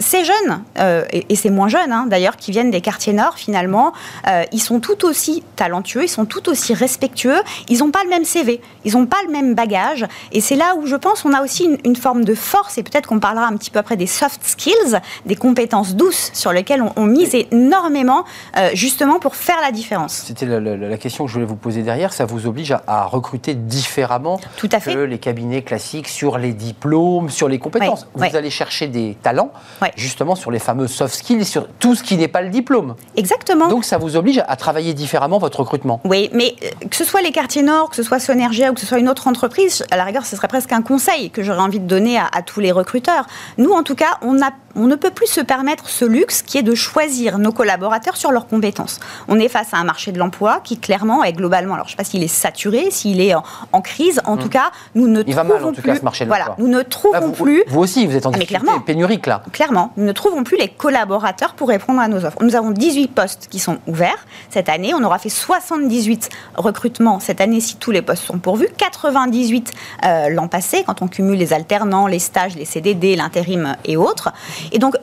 Speaker 6: ces jeunes, euh, et, ces moins jeunes hein, d'ailleurs, qui viennent des quartiers nord, finalement, euh, ils sont tout aussi talentueux, ils sont tout aussi respectueux, ils n'ont pas le même CV, ils n'ont pas le même bagage. Et c'est là où je pense on a aussi une, forme de force, et peut-être qu'on parlera un petit peu après des soft skills, des compétences douces sur lesquelles on, mise énormément, euh, justement pour faire la différence.
Speaker 1: C'était la, question que je voulais vous poser derrière. Ça vous oblige à, recruter différemment
Speaker 6: tout à fait.
Speaker 1: que les cabinets classiques sur les diplômes, sur les compétences. vous allez chercher des talents justement sur les fameux soft skills, sur tout ce qui n'est pas le diplôme.
Speaker 6: Exactement.
Speaker 1: Donc ça vous oblige à travailler différemment votre recrutement.
Speaker 6: Oui, mais euh, que ce soit les quartiers nord, que ce soit Sonergia ou que ce soit une autre entreprise, à la rigueur, ce serait presque un conseil que j'aurais envie de donner à, à tous les recruteurs. Nous, en tout cas, on a on ne peut plus se permettre ce luxe qui est de choisir nos collaborateurs sur leurs compétences. On est face à un marché de l'emploi qui clairement est globalement, alors je ne sais pas s'il est saturé, s'il est en, crise, en tout mmh. cas, nous ne
Speaker 1: Il
Speaker 6: va
Speaker 1: mal en tout cas ce marché de
Speaker 6: Voilà, nous ne trouvons ah, plus.
Speaker 1: Vous aussi, vous êtes en ah, difficulté pénurique là.
Speaker 6: Clairement, nous ne trouvons plus les collaborateurs pour répondre à nos offres. Nous avons 18 postes qui sont ouverts cette année. On aura fait 78 recrutements cette année si tous les postes sont pourvus, 98 euh, l'an passé quand on cumule les alternants, les stages, les CDD, l'intérim et autres. Et donc,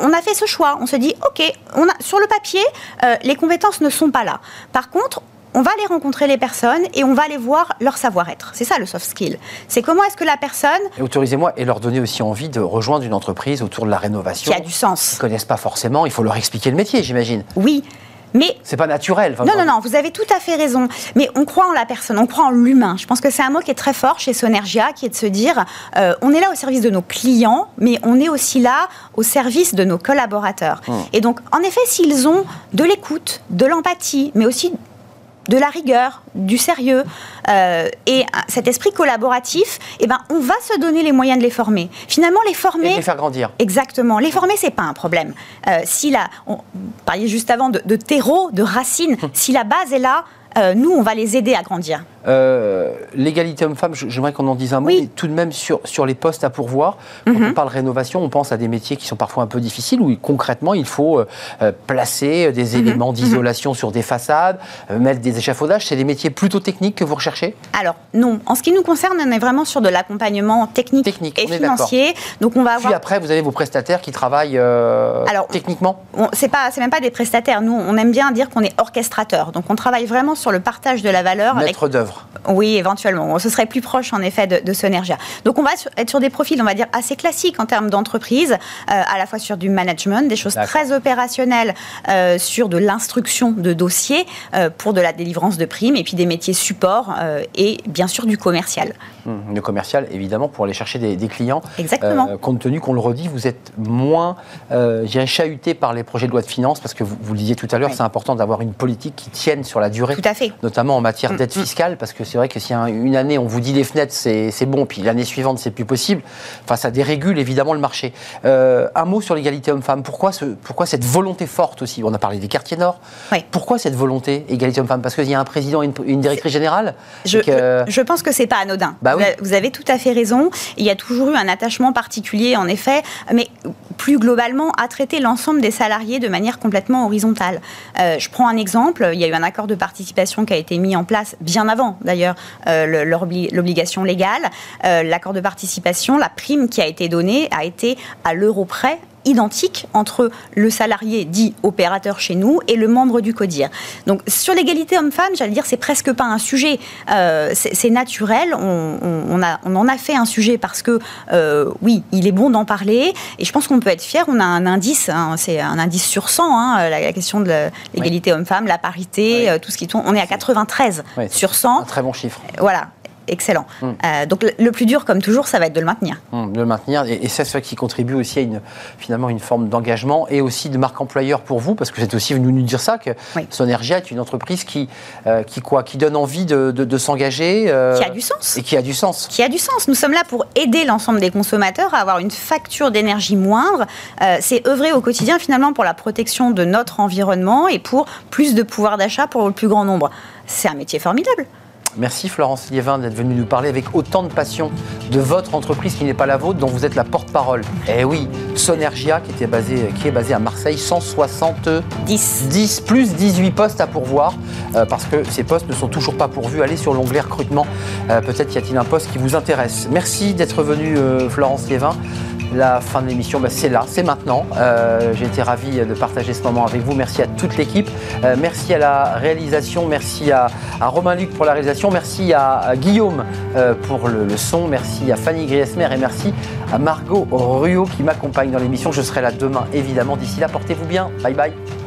Speaker 6: on a fait ce choix. On se dit, OK, on a, sur le papier, euh, les compétences ne sont pas là. Par contre, on va aller rencontrer les personnes et on va aller voir leur savoir-être. C'est ça le soft skill. C'est comment est-ce que la personne...
Speaker 1: Et autorisez-moi, et leur donner aussi envie de rejoindre une entreprise autour de la rénovation.
Speaker 6: Qui a du sens.
Speaker 1: Ils ne connaissent pas forcément, il faut leur expliquer le métier, j'imagine.
Speaker 6: Oui, mais
Speaker 1: c'est pas naturel.
Speaker 6: non, non, non, vous avez tout à fait raison. Mais on croit en la personne, on croit en l'humain. Je pense que c'est un mot qui est très fort chez Sonergia, qui est de se dire, euh, on est là au service de nos clients, mais on est aussi là au service de nos collaborateurs. Hum. Et donc, en effet, s'ils ont de l'écoute, de l'empathie, mais aussi de la rigueur, du sérieux euh, et cet esprit collaboratif, eh ben, on va se donner les moyens de les former. Finalement, les former. Et
Speaker 1: les faire grandir.
Speaker 6: Exactement. Les former, c'est pas un problème. Euh, si la, on parlait juste avant de, de terreau, de racines, (laughs) si la base est là, euh, nous, on va les aider à grandir.
Speaker 1: Euh, l'égalité homme-femme, j'aimerais qu'on en dise un mot, mais tout de même sur, sur les postes à pourvoir. Quand mhm. on parle rénovation, on pense à des métiers qui sont parfois un peu difficiles, où concrètement, il faut euh, placer des mhm. éléments mhm. d'isolation sur des façades, mettre des échafaudages. C'est des métiers plutôt techniques que vous recherchez?
Speaker 6: Alors, non. En ce qui nous concerne, on est vraiment sur de l'accompagnement technique, et financier.
Speaker 1: Donc, on va avoir... Puis après, vous avez vos prestataires qui travaillent Alors, techniquement?
Speaker 6: C'est même pas des prestataires. Nous, on aime bien dire qu'on est orchestrateur. Donc, on travaille vraiment sur le partage de la valeur.
Speaker 1: Maître d'œuvre.
Speaker 6: Oui, éventuellement. Ce serait plus proche, en effet, de, de Sonergia. Donc, on va être sur des profils, on va dire, assez classiques en termes d'entreprise, euh, à la fois sur du management, des choses très opérationnelles, euh, sur de l'instruction de dossiers euh, pour de la délivrance de primes, et puis des métiers support et bien sûr du commercial.
Speaker 1: Hum, le commercial, évidemment, pour aller chercher des, clients.
Speaker 6: Exactement.
Speaker 1: compte tenu qu'on le redit, vous êtes moins, j'ai chahuté par les projets de loi de finances, parce que vous, vous le disiez tout à l'heure, c'est important d'avoir une politique qui tienne sur la durée.
Speaker 6: Tout à fait.
Speaker 1: Notamment en matière mm, d'aide mm. fiscale, parce que c'est vrai que si une année on vous dit les fenêtres c'est bon, puis l'année suivante c'est plus possible, enfin ça dérégule évidemment le marché. Euh, un mot sur l'égalité homme-femme. Pourquoi, ce, pourquoi cette volonté forte aussi? On a parlé des quartiers nord. Pourquoi cette volonté égalité homme-femme? Parce qu'il y a un président et une, directrice générale
Speaker 6: je, je, pense que c'est pas anodin.
Speaker 1: Bah
Speaker 6: vous avez tout à fait raison. Il y a toujours eu un attachement particulier, en effet, mais plus globalement à traiter l'ensemble des salariés de manière complètement horizontale. Euh, je prends un exemple. Il y a eu un accord de participation qui a été mis en place bien avant, d'ailleurs, euh, l'obligation légale. Euh, l'accord de participation, la prime qui a été donnée, a été à l'euro près identique entre le salarié dit opérateur chez nous et le membre du CODIR. Donc sur l'égalité homme-femme, j'allais dire, c'est presque pas un sujet. Euh, c'est naturel. On, a, on, en a fait un sujet parce que, euh, oui, il est bon d'en parler. Et je pense qu'on peut être fier. On a un indice, hein, c'est un indice sur 100, hein, la, question de l'égalité homme-femme, la parité, euh, tout ce qui tourne. On est à 93 sur 100.
Speaker 1: Un très bon chiffre.
Speaker 6: Voilà excellent. Hmm. Euh, donc le, plus dur, comme toujours, ça va être de le maintenir.
Speaker 1: Hmm, de le maintenir, et, c'est ça qui contribue aussi à une, finalement une forme d'engagement et aussi de marque employeur pour vous, parce que vous êtes aussi venu nous dire ça, que Sonergia est une entreprise qui, euh, qui, quoi, qui donne envie de, s'engager.
Speaker 6: Euh, qui a du sens.
Speaker 1: Et qui a du sens.
Speaker 6: Qui a du sens. Nous sommes là pour aider l'ensemble des consommateurs à avoir une facture d'énergie moindre. c'est œuvrer au quotidien finalement pour la protection de notre environnement et pour plus de pouvoir d'achat pour le plus grand nombre. C'est un métier formidable.
Speaker 1: Merci Florence Liévin d'être venue nous parler avec autant de passion de votre entreprise qui n'est pas la vôtre, dont vous êtes la porte-parole. Eh oui, Sonergia qui, était basé, qui est basé à Marseille, 170 10. plus 18 postes à pourvoir, euh, parce que ces postes ne sont toujours pas pourvus. Allez sur l'onglet recrutement, euh, peut-être y a-t-il un poste qui vous intéresse. Merci d'être venue euh, Florence Liévin. La fin de l'émission, bah, c'est là, c'est maintenant. Euh, j'ai été ravi de partager ce moment avec vous. Merci à toute l'équipe. Euh, merci à la réalisation. Merci à, Romain Luc pour la réalisation. Merci à, Guillaume euh, pour le, son. Merci à Fanny Griesmer et merci à Margot Ruot qui m'accompagne dans l'émission. Je serai là demain, évidemment. D'ici là, portez-vous bien. Bye bye.